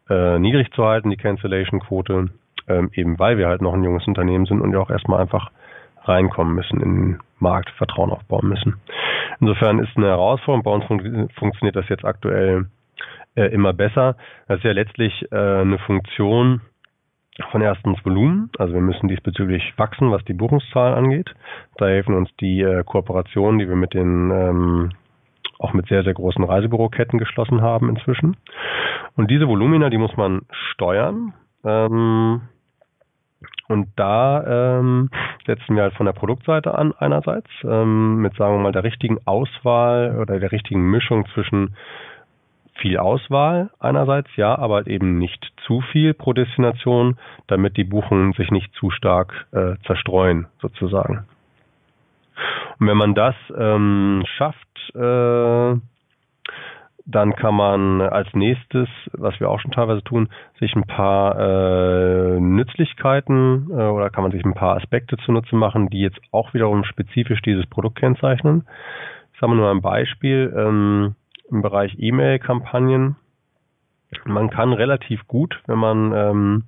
Speaker 4: äh, niedrig zu halten, die Cancellation-Quote, ähm, eben weil wir halt noch ein junges Unternehmen sind und ja auch erstmal einfach reinkommen müssen in den Markt, Vertrauen aufbauen müssen. Insofern ist eine Herausforderung. Bei uns fun funktioniert das jetzt aktuell äh, immer besser. Das ist ja letztlich äh, eine Funktion von erstens Volumen. Also wir müssen diesbezüglich wachsen, was die Buchungszahlen angeht. Da helfen uns die äh, Kooperationen, die wir mit den ähm, auch mit sehr, sehr großen Reisebüroketten geschlossen haben inzwischen. Und diese Volumina, die muss man steuern. Ähm, und da ähm, setzen wir halt von der Produktseite an einerseits ähm, mit, sagen wir mal, der richtigen Auswahl oder der richtigen Mischung zwischen viel Auswahl einerseits, ja, aber halt eben nicht zu viel pro Destination, damit die Buchungen sich nicht zu stark äh, zerstreuen, sozusagen. Und wenn man das ähm, schafft, äh, dann kann man als nächstes, was wir auch schon teilweise tun, sich ein paar äh, Nützlichkeiten äh, oder kann man sich ein paar Aspekte zunutze machen, die jetzt auch wiederum spezifisch dieses Produkt kennzeichnen. Ich sage mal nur ein Beispiel ähm, im Bereich E-Mail-Kampagnen. Man kann relativ gut, wenn man ähm,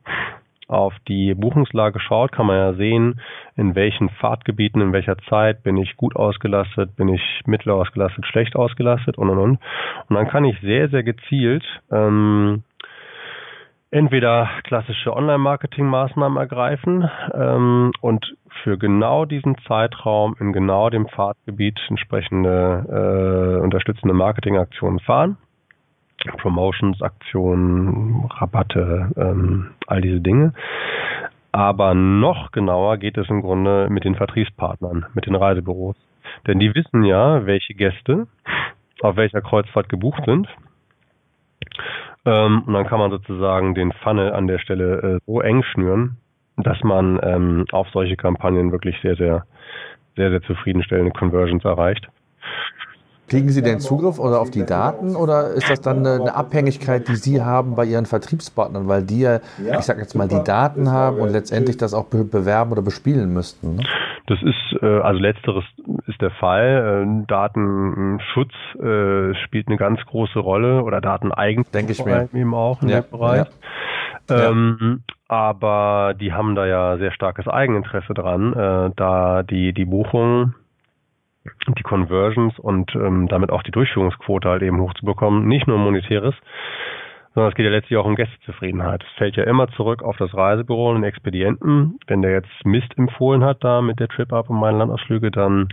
Speaker 4: auf die Buchungslage schaut, kann man ja sehen, in welchen Fahrtgebieten, in welcher Zeit bin ich gut ausgelastet, bin ich mittel ausgelastet, schlecht ausgelastet und und und. Und dann kann ich sehr, sehr gezielt ähm, entweder klassische Online-Marketing-Maßnahmen ergreifen ähm, und für genau diesen Zeitraum in genau dem Fahrtgebiet entsprechende äh, unterstützende Marketingaktionen fahren. Promotions, Aktionen, Rabatte, ähm, all diese Dinge. Aber noch genauer geht es im Grunde mit den Vertriebspartnern, mit den Reisebüros. Denn die wissen ja, welche Gäste auf welcher Kreuzfahrt gebucht sind. Ähm, und dann kann man sozusagen den Funnel an der Stelle äh, so eng schnüren, dass man ähm, auf solche Kampagnen wirklich sehr, sehr, sehr, sehr zufriedenstellende Conversions erreicht.
Speaker 3: Kriegen Sie den Zugriff oder auf die Daten oder ist das dann eine, Abhängigkeit, die Sie haben bei Ihren Vertriebspartnern, weil die ja, ich sage jetzt mal, die Daten haben und letztendlich das auch bewerben oder bespielen müssten? Ne?
Speaker 4: Das ist, äh, also letzteres ist der Fall. Äh, Datenschutz äh, spielt eine ganz große Rolle oder Dateneigentum
Speaker 3: Denke ich mir.
Speaker 4: eben auch in ja, dem Bereich. Ja. Ähm, aber die haben da ja sehr starkes Eigeninteresse dran, äh, da die, die Buchungen die Conversions und ähm, damit auch die Durchführungsquote halt eben hochzubekommen. Nicht nur monetäres, sondern es geht ja letztlich auch um Gästezufriedenheit. Es fällt ja immer zurück auf das Reisebüro und den Expedienten. Wenn der jetzt Mist empfohlen hat da mit der Trip-Up und meinen Landausflüge, dann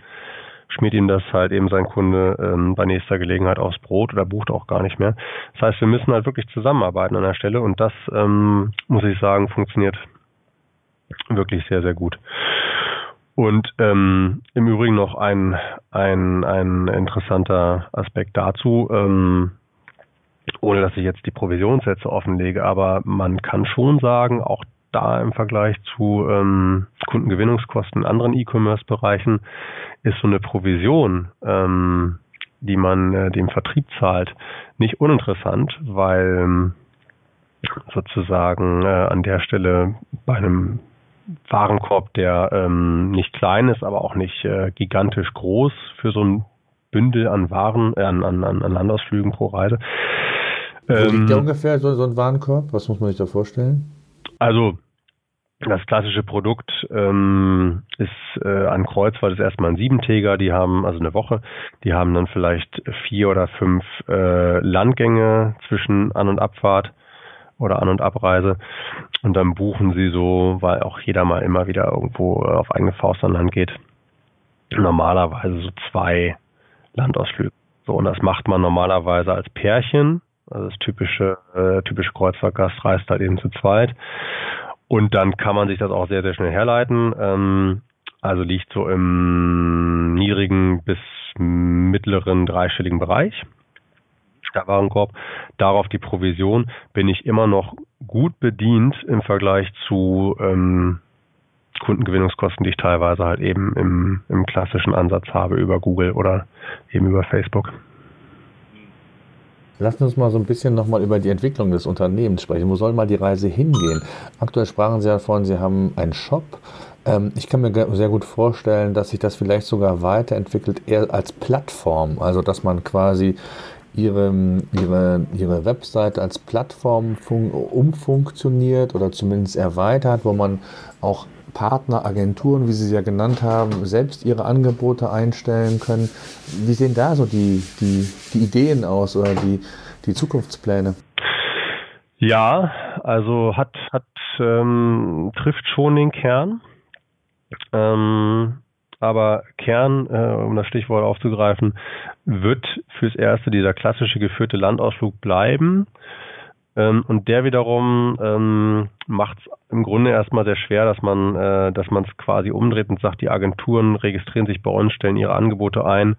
Speaker 4: schmiert ihm das halt eben sein Kunde ähm, bei nächster Gelegenheit aufs Brot oder bucht auch gar nicht mehr. Das heißt, wir müssen halt wirklich zusammenarbeiten an der Stelle und das, ähm, muss ich sagen, funktioniert wirklich sehr, sehr gut. Und ähm, im Übrigen noch ein, ein, ein interessanter Aspekt dazu. Ähm, ohne dass ich jetzt die Provisionssätze offenlege, aber man kann schon sagen, auch da im Vergleich zu ähm, Kundengewinnungskosten in anderen E-Commerce-Bereichen ist so eine Provision, ähm, die man äh, dem Vertrieb zahlt, nicht uninteressant, weil ähm, sozusagen äh, an der Stelle bei einem Warenkorb, der ähm, nicht klein ist, aber auch nicht äh, gigantisch groß für so ein Bündel an Waren, äh, an, an, an Landausflügen pro Reise,
Speaker 3: wo ähm, liegt der ungefähr, so, so ein Warenkorb? Was muss man sich da vorstellen?
Speaker 4: Also, das klassische Produkt ähm, ist äh, an Kreuzfahrt ist erstmal ein Siebentäger, die haben also eine Woche, die haben dann vielleicht vier oder fünf äh, Landgänge zwischen An- und Abfahrt oder An- und Abreise und dann buchen sie so, weil auch jeder mal immer wieder irgendwo auf eigene Faust an Land geht, normalerweise so zwei Landausflüge. So, und das macht man normalerweise als Pärchen also das typische, äh, typische Kreuzfahrtgast reist halt eben zu zweit. Und dann kann man sich das auch sehr, sehr schnell herleiten. Ähm, also liegt so im niedrigen bis mittleren dreistelligen Bereich. Warenkorb. Darauf die Provision bin ich immer noch gut bedient im Vergleich zu ähm, Kundengewinnungskosten, die ich teilweise halt eben im, im klassischen Ansatz habe über Google oder eben über Facebook.
Speaker 3: Lassen uns mal so ein bisschen nochmal über die Entwicklung des Unternehmens sprechen. Wo soll mal die Reise hingehen? Aktuell sprachen Sie davon, Sie haben einen Shop. Ähm, ich kann mir sehr gut vorstellen, dass sich das vielleicht sogar weiterentwickelt, eher als Plattform. Also, dass man quasi ihre, ihre, ihre Webseite als Plattform umfunktioniert oder zumindest erweitert, wo man auch Partner, Agenturen, wie Sie sie ja genannt haben, selbst ihre Angebote einstellen können. Wie sehen da so die, die, die Ideen aus oder die, die Zukunftspläne?
Speaker 4: Ja, also hat, hat ähm, trifft schon den Kern. Ähm, aber Kern, äh, um das Stichwort aufzugreifen, wird fürs Erste dieser klassische geführte Landausflug bleiben. Ähm, und der wiederum ähm, macht es im Grunde erstmal sehr schwer, dass man äh, es quasi umdreht und sagt, die Agenturen registrieren sich bei uns, stellen ihre Angebote ein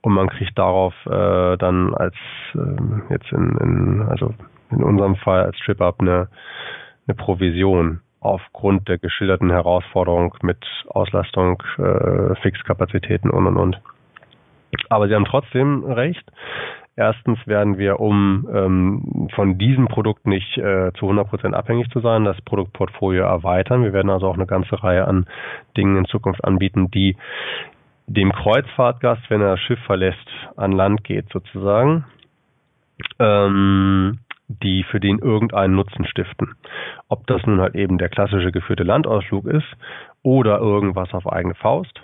Speaker 4: und man kriegt darauf äh, dann als äh, jetzt in, in also in unserem Fall als TripUp eine, eine Provision aufgrund der geschilderten Herausforderung mit Auslastung, äh, Fixkapazitäten und und und. Aber Sie haben trotzdem recht. Erstens werden wir, um ähm, von diesem Produkt nicht äh, zu 100 Prozent abhängig zu sein, das Produktportfolio erweitern. Wir werden also auch eine ganze Reihe an Dingen in Zukunft anbieten, die dem Kreuzfahrtgast, wenn er das Schiff verlässt, an Land geht sozusagen, ähm, die für den irgendeinen Nutzen stiften. Ob das nun halt eben der klassische geführte Landausflug ist oder irgendwas auf eigene Faust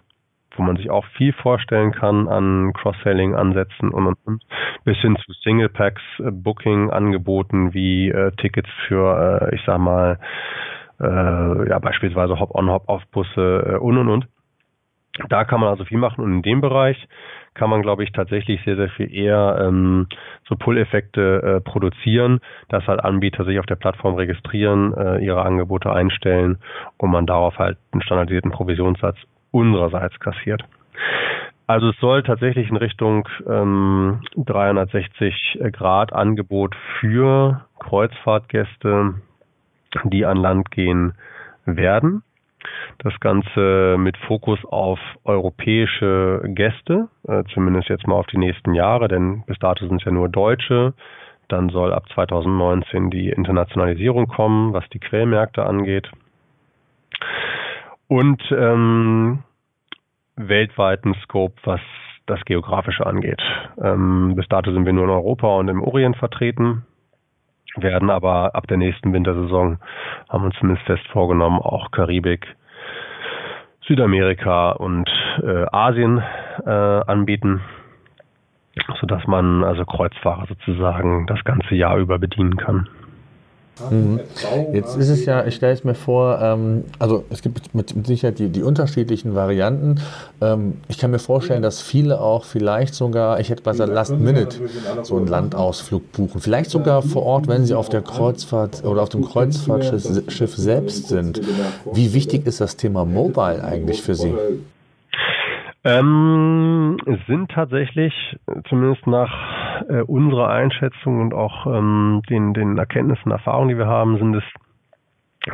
Speaker 4: wo man sich auch viel vorstellen kann an Cross-Selling-Ansätzen und, und, und, bis hin zu Single-Packs, äh, Booking-Angeboten wie äh, Tickets für, äh, ich sag mal, äh, ja, beispielsweise Hop-on, Hop-off-Busse äh, und und und. Da kann man also viel machen und in dem Bereich kann man, glaube ich, tatsächlich sehr, sehr viel eher ähm, so Pull-Effekte äh, produzieren, dass halt Anbieter sich auf der Plattform registrieren, äh, ihre Angebote einstellen und man darauf halt einen standardisierten Provisionssatz unsererseits kassiert. Also es soll tatsächlich in Richtung ähm, 360 Grad Angebot für Kreuzfahrtgäste, die an Land gehen werden. Das Ganze mit Fokus auf europäische Gäste, äh, zumindest jetzt mal auf die nächsten Jahre, denn bis dato sind es ja nur Deutsche. Dann soll ab 2019 die Internationalisierung kommen, was die Quellmärkte angeht. Und ähm, weltweiten Scope, was das Geografische angeht. Ähm, bis dato sind wir nur in Europa und im Orient vertreten, werden aber ab der nächsten Wintersaison, haben uns zumindest fest vorgenommen, auch Karibik, Südamerika und äh, Asien äh, anbieten, sodass man also Kreuzfahrer sozusagen das ganze Jahr über bedienen kann.
Speaker 3: Mhm. Jetzt ist es ja, ich stelle es mir vor, ähm, also es gibt mit, mit Sicherheit die, die unterschiedlichen Varianten. Ähm, ich kann mir vorstellen, dass viele auch vielleicht sogar, ich hätte bei Last Minute so einen Landausflug buchen. Vielleicht sogar vor Ort, wenn sie auf der Kreuzfahrt oder auf dem Kreuzfahrtschiff selbst sind. Wie wichtig ist das Thema Mobile eigentlich für Sie?
Speaker 4: Ähm, sind tatsächlich, zumindest nach äh, unserer Einschätzung und auch ähm, den, den Erkenntnissen und Erfahrungen, die wir haben, sind es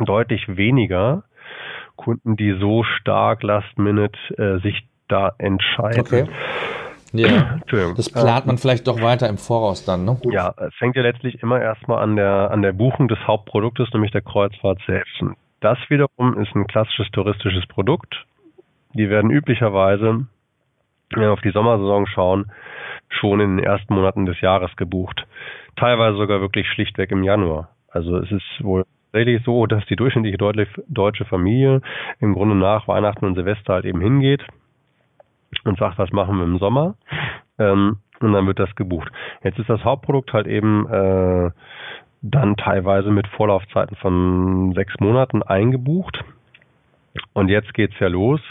Speaker 4: deutlich weniger Kunden, die so stark Last Minute äh, sich da entscheiden. Okay.
Speaker 3: Ja, das plant man vielleicht doch weiter im Voraus dann, ne?
Speaker 4: Ja, es fängt ja letztlich immer erstmal an der, an der Buchung des Hauptproduktes, nämlich der Kreuzfahrt selbst. Das wiederum ist ein klassisches touristisches Produkt die werden üblicherweise, wenn wir auf die Sommersaison schauen, schon in den ersten Monaten des Jahres gebucht. Teilweise sogar wirklich schlichtweg im Januar. Also es ist wohl tatsächlich so, dass die durchschnittliche deutsche Familie im Grunde nach Weihnachten und Silvester halt eben hingeht und sagt, was machen wir im Sommer? Ähm, und dann wird das gebucht. Jetzt ist das Hauptprodukt halt eben äh, dann teilweise mit Vorlaufzeiten von sechs Monaten eingebucht. Und jetzt geht's ja los.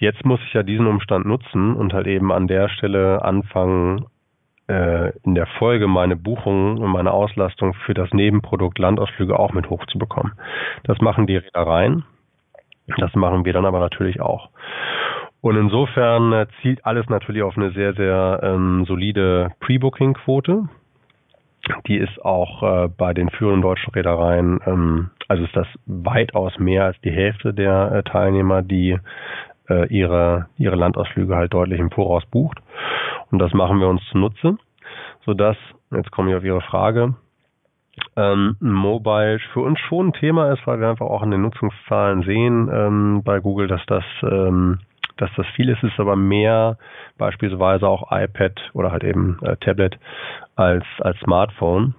Speaker 4: Jetzt muss ich ja diesen Umstand nutzen und halt eben an der Stelle anfangen, äh, in der Folge meine Buchungen und meine Auslastung für das Nebenprodukt Landausflüge auch mit hochzubekommen. Das machen die Reedereien. Das machen wir dann aber natürlich auch. Und insofern äh, zielt alles natürlich auf eine sehr, sehr ähm, solide Pre-Booking-Quote. Die ist auch äh, bei den führenden deutschen Reedereien, ähm, also ist das weitaus mehr als die Hälfte der äh, Teilnehmer, die äh, ihre, ihre Landausflüge halt deutlich im Voraus bucht. Und das machen wir uns zunutze, sodass, jetzt komme ich auf Ihre Frage, ähm, Mobile für uns schon ein Thema ist, weil wir einfach auch in den Nutzungszahlen sehen ähm, bei Google, dass das ähm, dass das viel ist, ist aber mehr beispielsweise auch iPad oder halt eben äh, Tablet als, als Smartphone.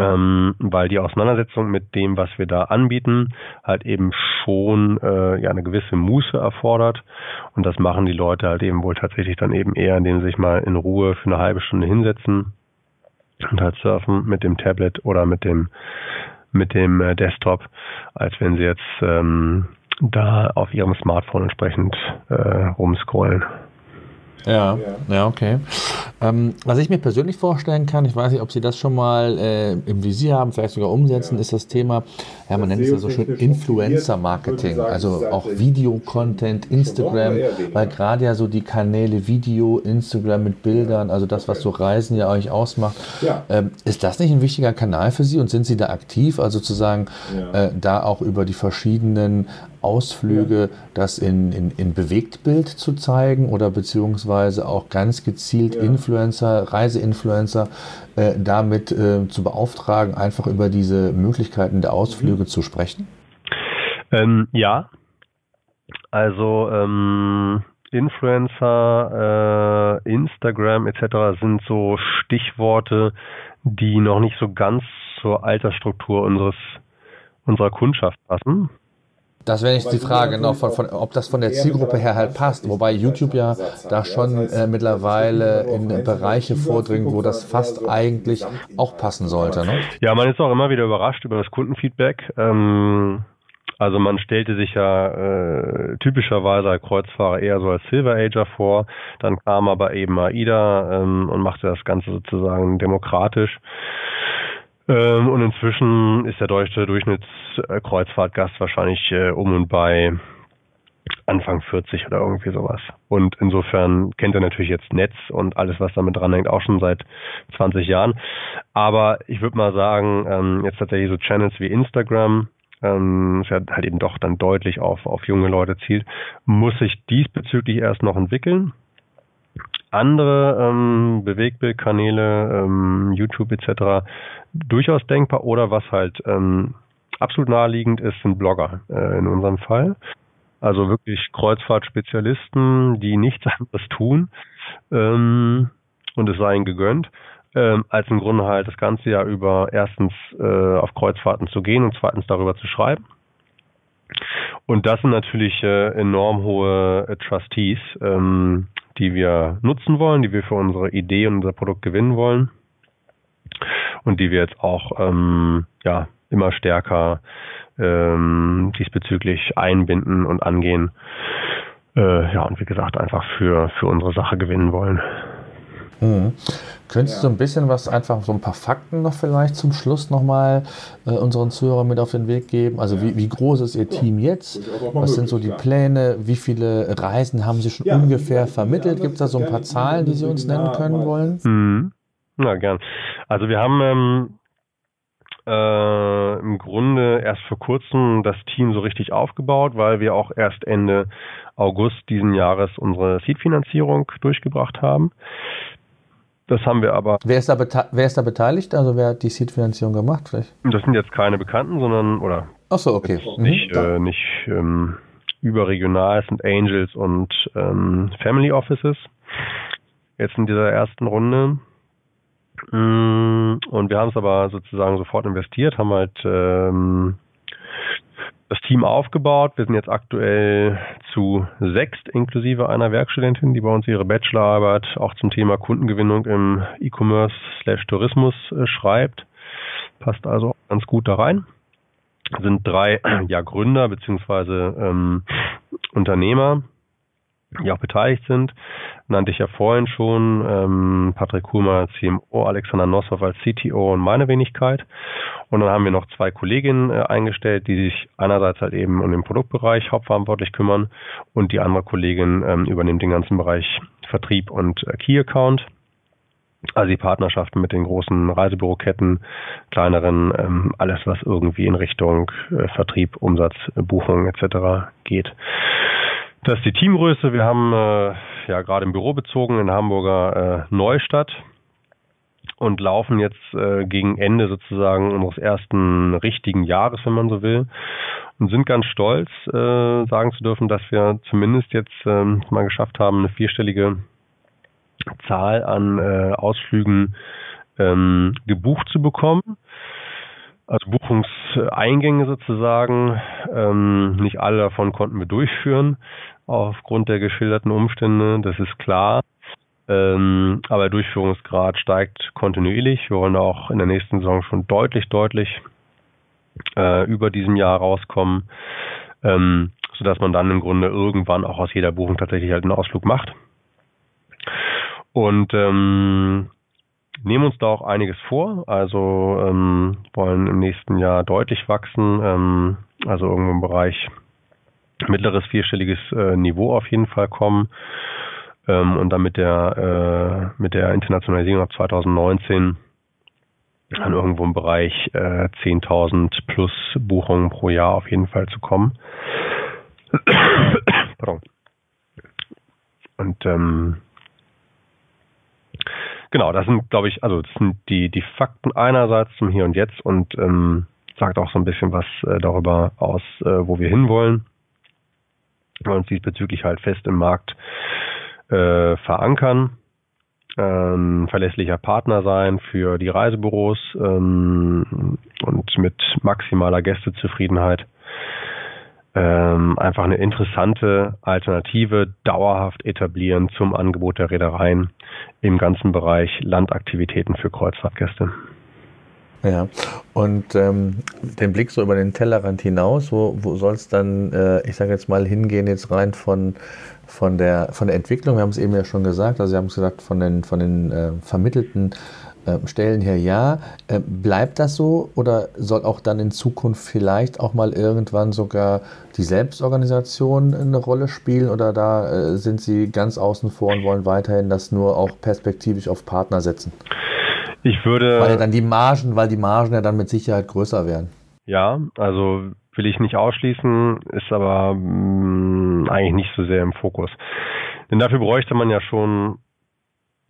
Speaker 4: Ähm, weil die Auseinandersetzung mit dem, was wir da anbieten, halt eben schon äh, ja eine gewisse Muße erfordert. Und das machen die Leute halt eben wohl tatsächlich dann eben eher, indem sie sich mal in Ruhe für eine halbe Stunde hinsetzen und halt surfen mit dem Tablet oder mit dem mit dem äh, Desktop, als wenn sie jetzt ähm, da auf ihrem Smartphone entsprechend äh, rumscrollen.
Speaker 3: Ja, ja, okay. Ähm, was ich mir persönlich vorstellen kann, ich weiß nicht, ob Sie das schon mal äh, im Visier haben, vielleicht sogar umsetzen, ja. ist das Thema, ja, man nennt es ja so schön Influencer-Marketing, also auch Video-Content, Instagram, weil gerade ja so die Kanäle Video, Instagram mit Bildern, also das, was so Reisen ja euch ausmacht, ja. ähm, ist das nicht ein wichtiger Kanal für Sie und sind Sie da aktiv, also sozusagen ja. äh, da auch über die verschiedenen Ausflüge, das in, in, in Bewegtbild zu zeigen oder beziehungsweise auch ganz gezielt ja. Influencer, Reiseinfluencer äh, damit äh, zu beauftragen, einfach über diese Möglichkeiten der Ausflüge mhm. zu sprechen?
Speaker 4: Ähm, ja, also ähm, Influencer, äh, Instagram etc. sind so Stichworte, die noch nicht so ganz zur Altersstruktur unseres unserer Kundschaft passen.
Speaker 3: Das wäre nicht die Frage, genau, von, von, ob das von der Zielgruppe her halt passt. Wobei YouTube ja da schon äh, mittlerweile in Bereiche vordringt, wo das fast eigentlich auch passen sollte. Ne?
Speaker 4: Ja, man ist auch immer wieder überrascht über das Kundenfeedback. Ähm, also man stellte sich ja äh, typischerweise als Kreuzfahrer eher so als Silver Ager vor. Dann kam aber eben AIDA ähm, und machte das Ganze sozusagen demokratisch. Ähm, und inzwischen ist der deutsche Durchschnittskreuzfahrtgast wahrscheinlich äh, um und bei Anfang 40 oder irgendwie sowas. Und insofern kennt er natürlich jetzt Netz und alles, was damit dranhängt, auch schon seit 20 Jahren. Aber ich würde mal sagen, ähm, jetzt tatsächlich so Channels wie Instagram, ähm, ja halt eben doch dann deutlich auf, auf junge Leute zielt, muss sich diesbezüglich erst noch entwickeln andere ähm, Bewegbildkanäle, ähm, YouTube etc. durchaus denkbar oder was halt ähm, absolut naheliegend ist, sind Blogger äh, in unserem Fall. Also wirklich Kreuzfahrtspezialisten, die nichts anderes tun ähm, und es sei ihnen gegönnt, ähm, als im Grunde halt das ganze Jahr über erstens äh, auf Kreuzfahrten zu gehen und zweitens darüber zu schreiben. Und das sind natürlich äh, enorm hohe äh, Trustees, ähm, die wir nutzen wollen, die wir für unsere Idee und unser Produkt gewinnen wollen und die wir jetzt auch ähm, ja immer stärker ähm, diesbezüglich einbinden und angehen. Äh, ja, und wie gesagt, einfach für, für unsere Sache gewinnen wollen.
Speaker 3: Mhm. Könntest ja. du ein bisschen was, einfach so ein paar Fakten noch vielleicht zum Schluss nochmal äh, unseren Zuhörern mit auf den Weg geben? Also wie, wie groß ist Ihr Team jetzt? Was sind so die Pläne? Wie viele Reisen haben Sie schon ja, ungefähr vermittelt? Gibt es da so ein paar Zahlen, die Sie uns nennen können wollen?
Speaker 4: Mhm. Na, gern. Also wir haben ähm, äh, im Grunde erst vor kurzem das Team so richtig aufgebaut, weil wir auch erst Ende August diesen Jahres unsere Seed-Finanzierung durchgebracht haben. Das haben wir aber.
Speaker 3: Wer ist da, wer ist da beteiligt? Also wer hat die Seed-Finanzierung gemacht? Vielleicht?
Speaker 4: Das sind jetzt keine Bekannten, sondern oder.
Speaker 3: Ach so, okay.
Speaker 4: Nicht, mhm. äh, nicht ähm, überregional, es sind Angels und ähm, Family Offices. Jetzt in dieser ersten Runde. Mm, und wir haben es aber sozusagen sofort investiert, haben halt ähm, das Team aufgebaut. Wir sind jetzt aktuell zu sechst, inklusive einer Werkstudentin, die bei uns ihre Bachelorarbeit auch zum Thema Kundengewinnung im E-Commerce slash Tourismus äh, schreibt. Passt also ganz gut da rein. Sind drei ja, Gründer beziehungsweise ähm, Unternehmer, die auch beteiligt sind. Nannte ich ja vorhin schon, ähm, Patrick Kuhlmann als CMO, Alexander Nossow als CTO und meine Wenigkeit. Und dann haben wir noch zwei Kolleginnen äh, eingestellt, die sich einerseits halt eben um den Produktbereich hauptverantwortlich kümmern und die andere Kollegin ähm, übernimmt den ganzen Bereich Vertrieb und äh, Key Account. Also die Partnerschaften mit den großen Reisebüroketten, kleineren, ähm, alles was irgendwie in Richtung äh, Vertrieb, Umsatz, Buchung etc. geht. Das ist die Teamgröße. Wir haben äh, ja gerade im Büro bezogen in Hamburger äh, Neustadt und laufen jetzt äh, gegen Ende sozusagen unseres ersten richtigen Jahres, wenn man so will, und sind ganz stolz, äh, sagen zu dürfen, dass wir zumindest jetzt äh, mal geschafft haben, eine vierstellige Zahl an äh, Ausflügen ähm, gebucht zu bekommen also Buchungseingänge sozusagen. Ähm, nicht alle davon konnten wir durchführen aufgrund der geschilderten Umstände, das ist klar. Ähm, aber der Durchführungsgrad steigt kontinuierlich. Wir wollen auch in der nächsten Saison schon deutlich, deutlich äh, über diesem Jahr rauskommen, ähm, sodass man dann im Grunde irgendwann auch aus jeder Buchung tatsächlich halt einen Ausflug macht. Und ähm, nehmen uns da auch einiges vor, also ähm, wollen im nächsten Jahr deutlich wachsen, ähm, also irgendwo im Bereich mittleres vierstelliges äh, Niveau auf jeden Fall kommen ähm, und dann mit der äh, mit der Internationalisierung ab 2019 an irgendwo im Bereich äh, 10.000 plus Buchungen pro Jahr auf jeden Fall zu kommen. Pardon. Und ähm, Genau, das sind, glaube ich, also das sind die, die Fakten einerseits zum Hier und Jetzt und ähm, sagt auch so ein bisschen was äh, darüber aus, äh, wo wir hinwollen. Wir uns diesbezüglich halt fest im Markt äh, verankern, ähm, verlässlicher Partner sein für die Reisebüros ähm, und mit maximaler Gästezufriedenheit ähm, einfach eine interessante Alternative dauerhaft etablieren zum Angebot der Reedereien im ganzen Bereich Landaktivitäten für Kreuzfahrtgäste.
Speaker 3: Ja, und ähm, den Blick so über den Tellerrand hinaus, wo, wo soll es dann, äh, ich sage jetzt mal, hingehen, jetzt rein von, von, der, von der Entwicklung? Wir haben es eben ja schon gesagt, also Sie haben es gesagt, von den, von den äh, vermittelten Stellen her ja. Äh, bleibt das so oder soll auch dann in Zukunft vielleicht auch mal irgendwann sogar die Selbstorganisation eine Rolle spielen oder da äh, sind Sie ganz außen vor und wollen weiterhin das nur auch perspektivisch auf Partner setzen?
Speaker 4: Ich würde.
Speaker 3: Weil ja dann die Margen, weil die Margen ja dann mit Sicherheit größer werden.
Speaker 4: Ja, also will ich nicht ausschließen, ist aber mh, mm, eigentlich nicht so sehr im Fokus. Denn dafür bräuchte man ja schon,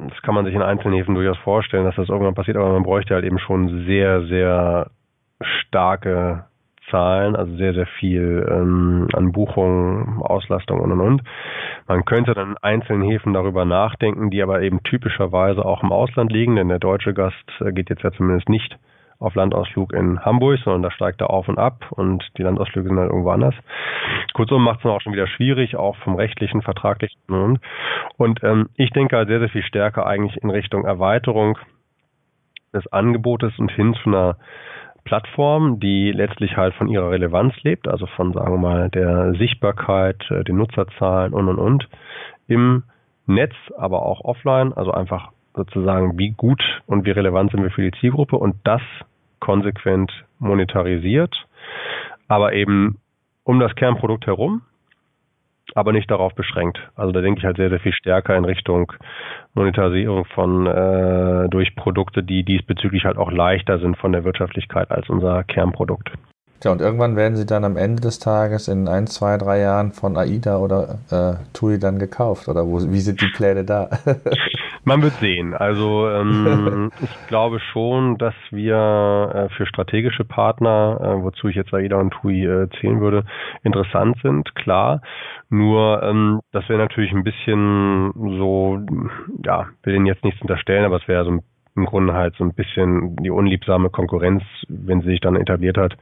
Speaker 4: das kann man sich in einzelnen Häfen durchaus vorstellen, dass das irgendwann passiert, aber man bräuchte halt eben schon sehr, sehr starke Zahlen, also sehr, sehr viel ähm, an Buchungen, Auslastung und und und. Man könnte dann in einzelnen Häfen darüber nachdenken, die aber eben typischerweise auch im Ausland liegen, denn der deutsche Gast äh, geht jetzt ja zumindest nicht auf Landausflug in Hamburg, sondern da steigt er auf und ab und die Landausflüge sind halt irgendwo anders. Kurzum macht es dann auch schon wieder schwierig, auch vom rechtlichen, vertraglichen und und ähm, ich denke halt sehr, sehr viel stärker eigentlich in Richtung Erweiterung des Angebotes und hin zu einer Plattform, die letztlich halt von ihrer Relevanz lebt, also von, sagen wir mal, der Sichtbarkeit, äh, den Nutzerzahlen und und und im Netz, aber auch offline, also einfach sozusagen, wie gut und wie relevant sind wir für die Zielgruppe und das konsequent monetarisiert, aber eben um das Kernprodukt herum aber nicht darauf beschränkt. Also da denke ich halt sehr, sehr viel stärker in Richtung Monetarisierung von äh, durch Produkte, die diesbezüglich halt auch leichter sind von der Wirtschaftlichkeit als unser Kernprodukt.
Speaker 3: Ja, und irgendwann werden sie dann am Ende des Tages in ein, zwei, drei Jahren von AIDA oder äh, TUI dann gekauft? Oder wo, wie sind die Pläne da?
Speaker 4: Man wird sehen. Also ähm, ich glaube schon, dass wir äh, für strategische Partner, äh, wozu ich jetzt AIDA und TUI äh, zählen würde, interessant sind, klar. Nur ähm, das wäre natürlich ein bisschen so, ja, will Ihnen jetzt nichts unterstellen, aber es wäre so im Grunde halt so ein bisschen die unliebsame Konkurrenz, wenn sie sich dann etabliert hat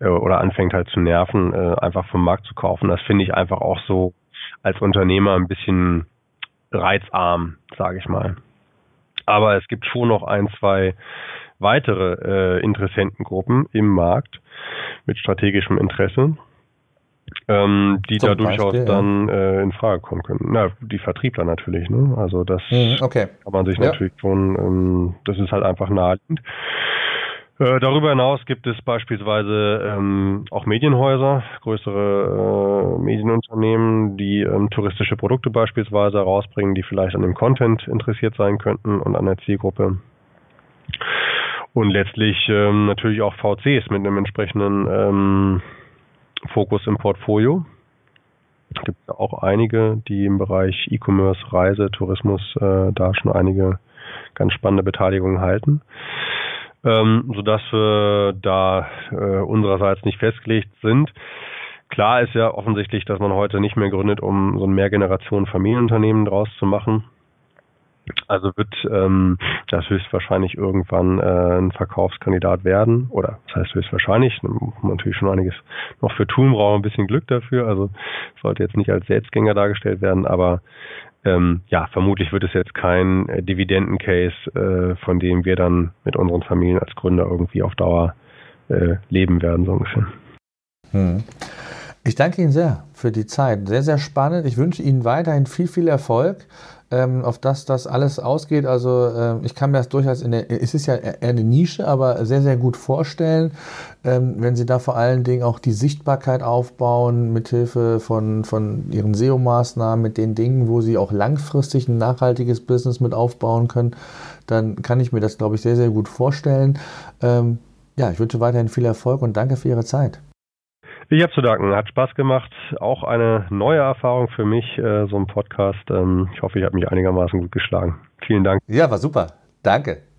Speaker 4: äh, oder anfängt halt zu nerven, äh, einfach vom Markt zu kaufen. Das finde ich einfach auch so als Unternehmer ein bisschen reizarm, sage ich mal. Aber es gibt schon noch ein, zwei weitere äh, Interessentengruppen im Markt mit strategischem Interesse ähm, die Zum da durchaus Beispiel, dann äh, in Frage kommen können. Na, die Vertriebler natürlich, ne? Also das
Speaker 3: mhm, okay.
Speaker 4: kann man sich ja. natürlich schon, ähm, das ist halt einfach naheliegend. Äh, darüber hinaus gibt es beispielsweise ähm, auch Medienhäuser, größere äh, Medienunternehmen, die ähm, touristische Produkte beispielsweise herausbringen, die vielleicht an dem Content interessiert sein könnten und an der Zielgruppe. Und letztlich ähm, natürlich auch VCs mit einem entsprechenden ähm, Fokus im Portfolio. Es gibt auch einige, die im Bereich E-Commerce, Reise, Tourismus äh, da schon einige ganz spannende Beteiligungen halten. Ähm, sodass wir da äh, unsererseits nicht festgelegt sind. Klar ist ja offensichtlich, dass man heute nicht mehr gründet, um so ein Mehrgenerationen-Familienunternehmen draus zu machen, also wird ähm, das höchstwahrscheinlich irgendwann äh, ein Verkaufskandidat werden. Oder das heißt höchstwahrscheinlich, muss man natürlich schon einiges noch für tun, braucht ein bisschen Glück dafür. Also sollte jetzt nicht als Selbstgänger dargestellt werden, aber ähm, ja, vermutlich wird es jetzt kein äh, Dividendencase, äh, von dem wir dann mit unseren Familien als Gründer irgendwie auf Dauer äh, leben werden, so ungefähr.
Speaker 3: Hm. Ich danke Ihnen sehr für die Zeit. Sehr, sehr spannend. Ich wünsche Ihnen weiterhin viel, viel Erfolg ähm, auf das das alles ausgeht. Also äh, ich kann mir das durchaus in der, es ist ja eher eine Nische, aber sehr, sehr gut vorstellen, ähm, wenn Sie da vor allen Dingen auch die Sichtbarkeit aufbauen, mithilfe von, von Ihren SEO-Maßnahmen, mit den Dingen, wo Sie auch langfristig ein nachhaltiges Business mit aufbauen können, dann kann ich mir das, glaube ich, sehr, sehr gut vorstellen. Ähm, ja, ich wünsche weiterhin viel Erfolg und danke für Ihre Zeit.
Speaker 4: Ich habe zu danken. Hat Spaß gemacht. Auch eine neue Erfahrung für mich, äh, so ein Podcast. Ähm, ich hoffe, ich habe mich einigermaßen gut geschlagen. Vielen Dank.
Speaker 3: Ja, war super. Danke.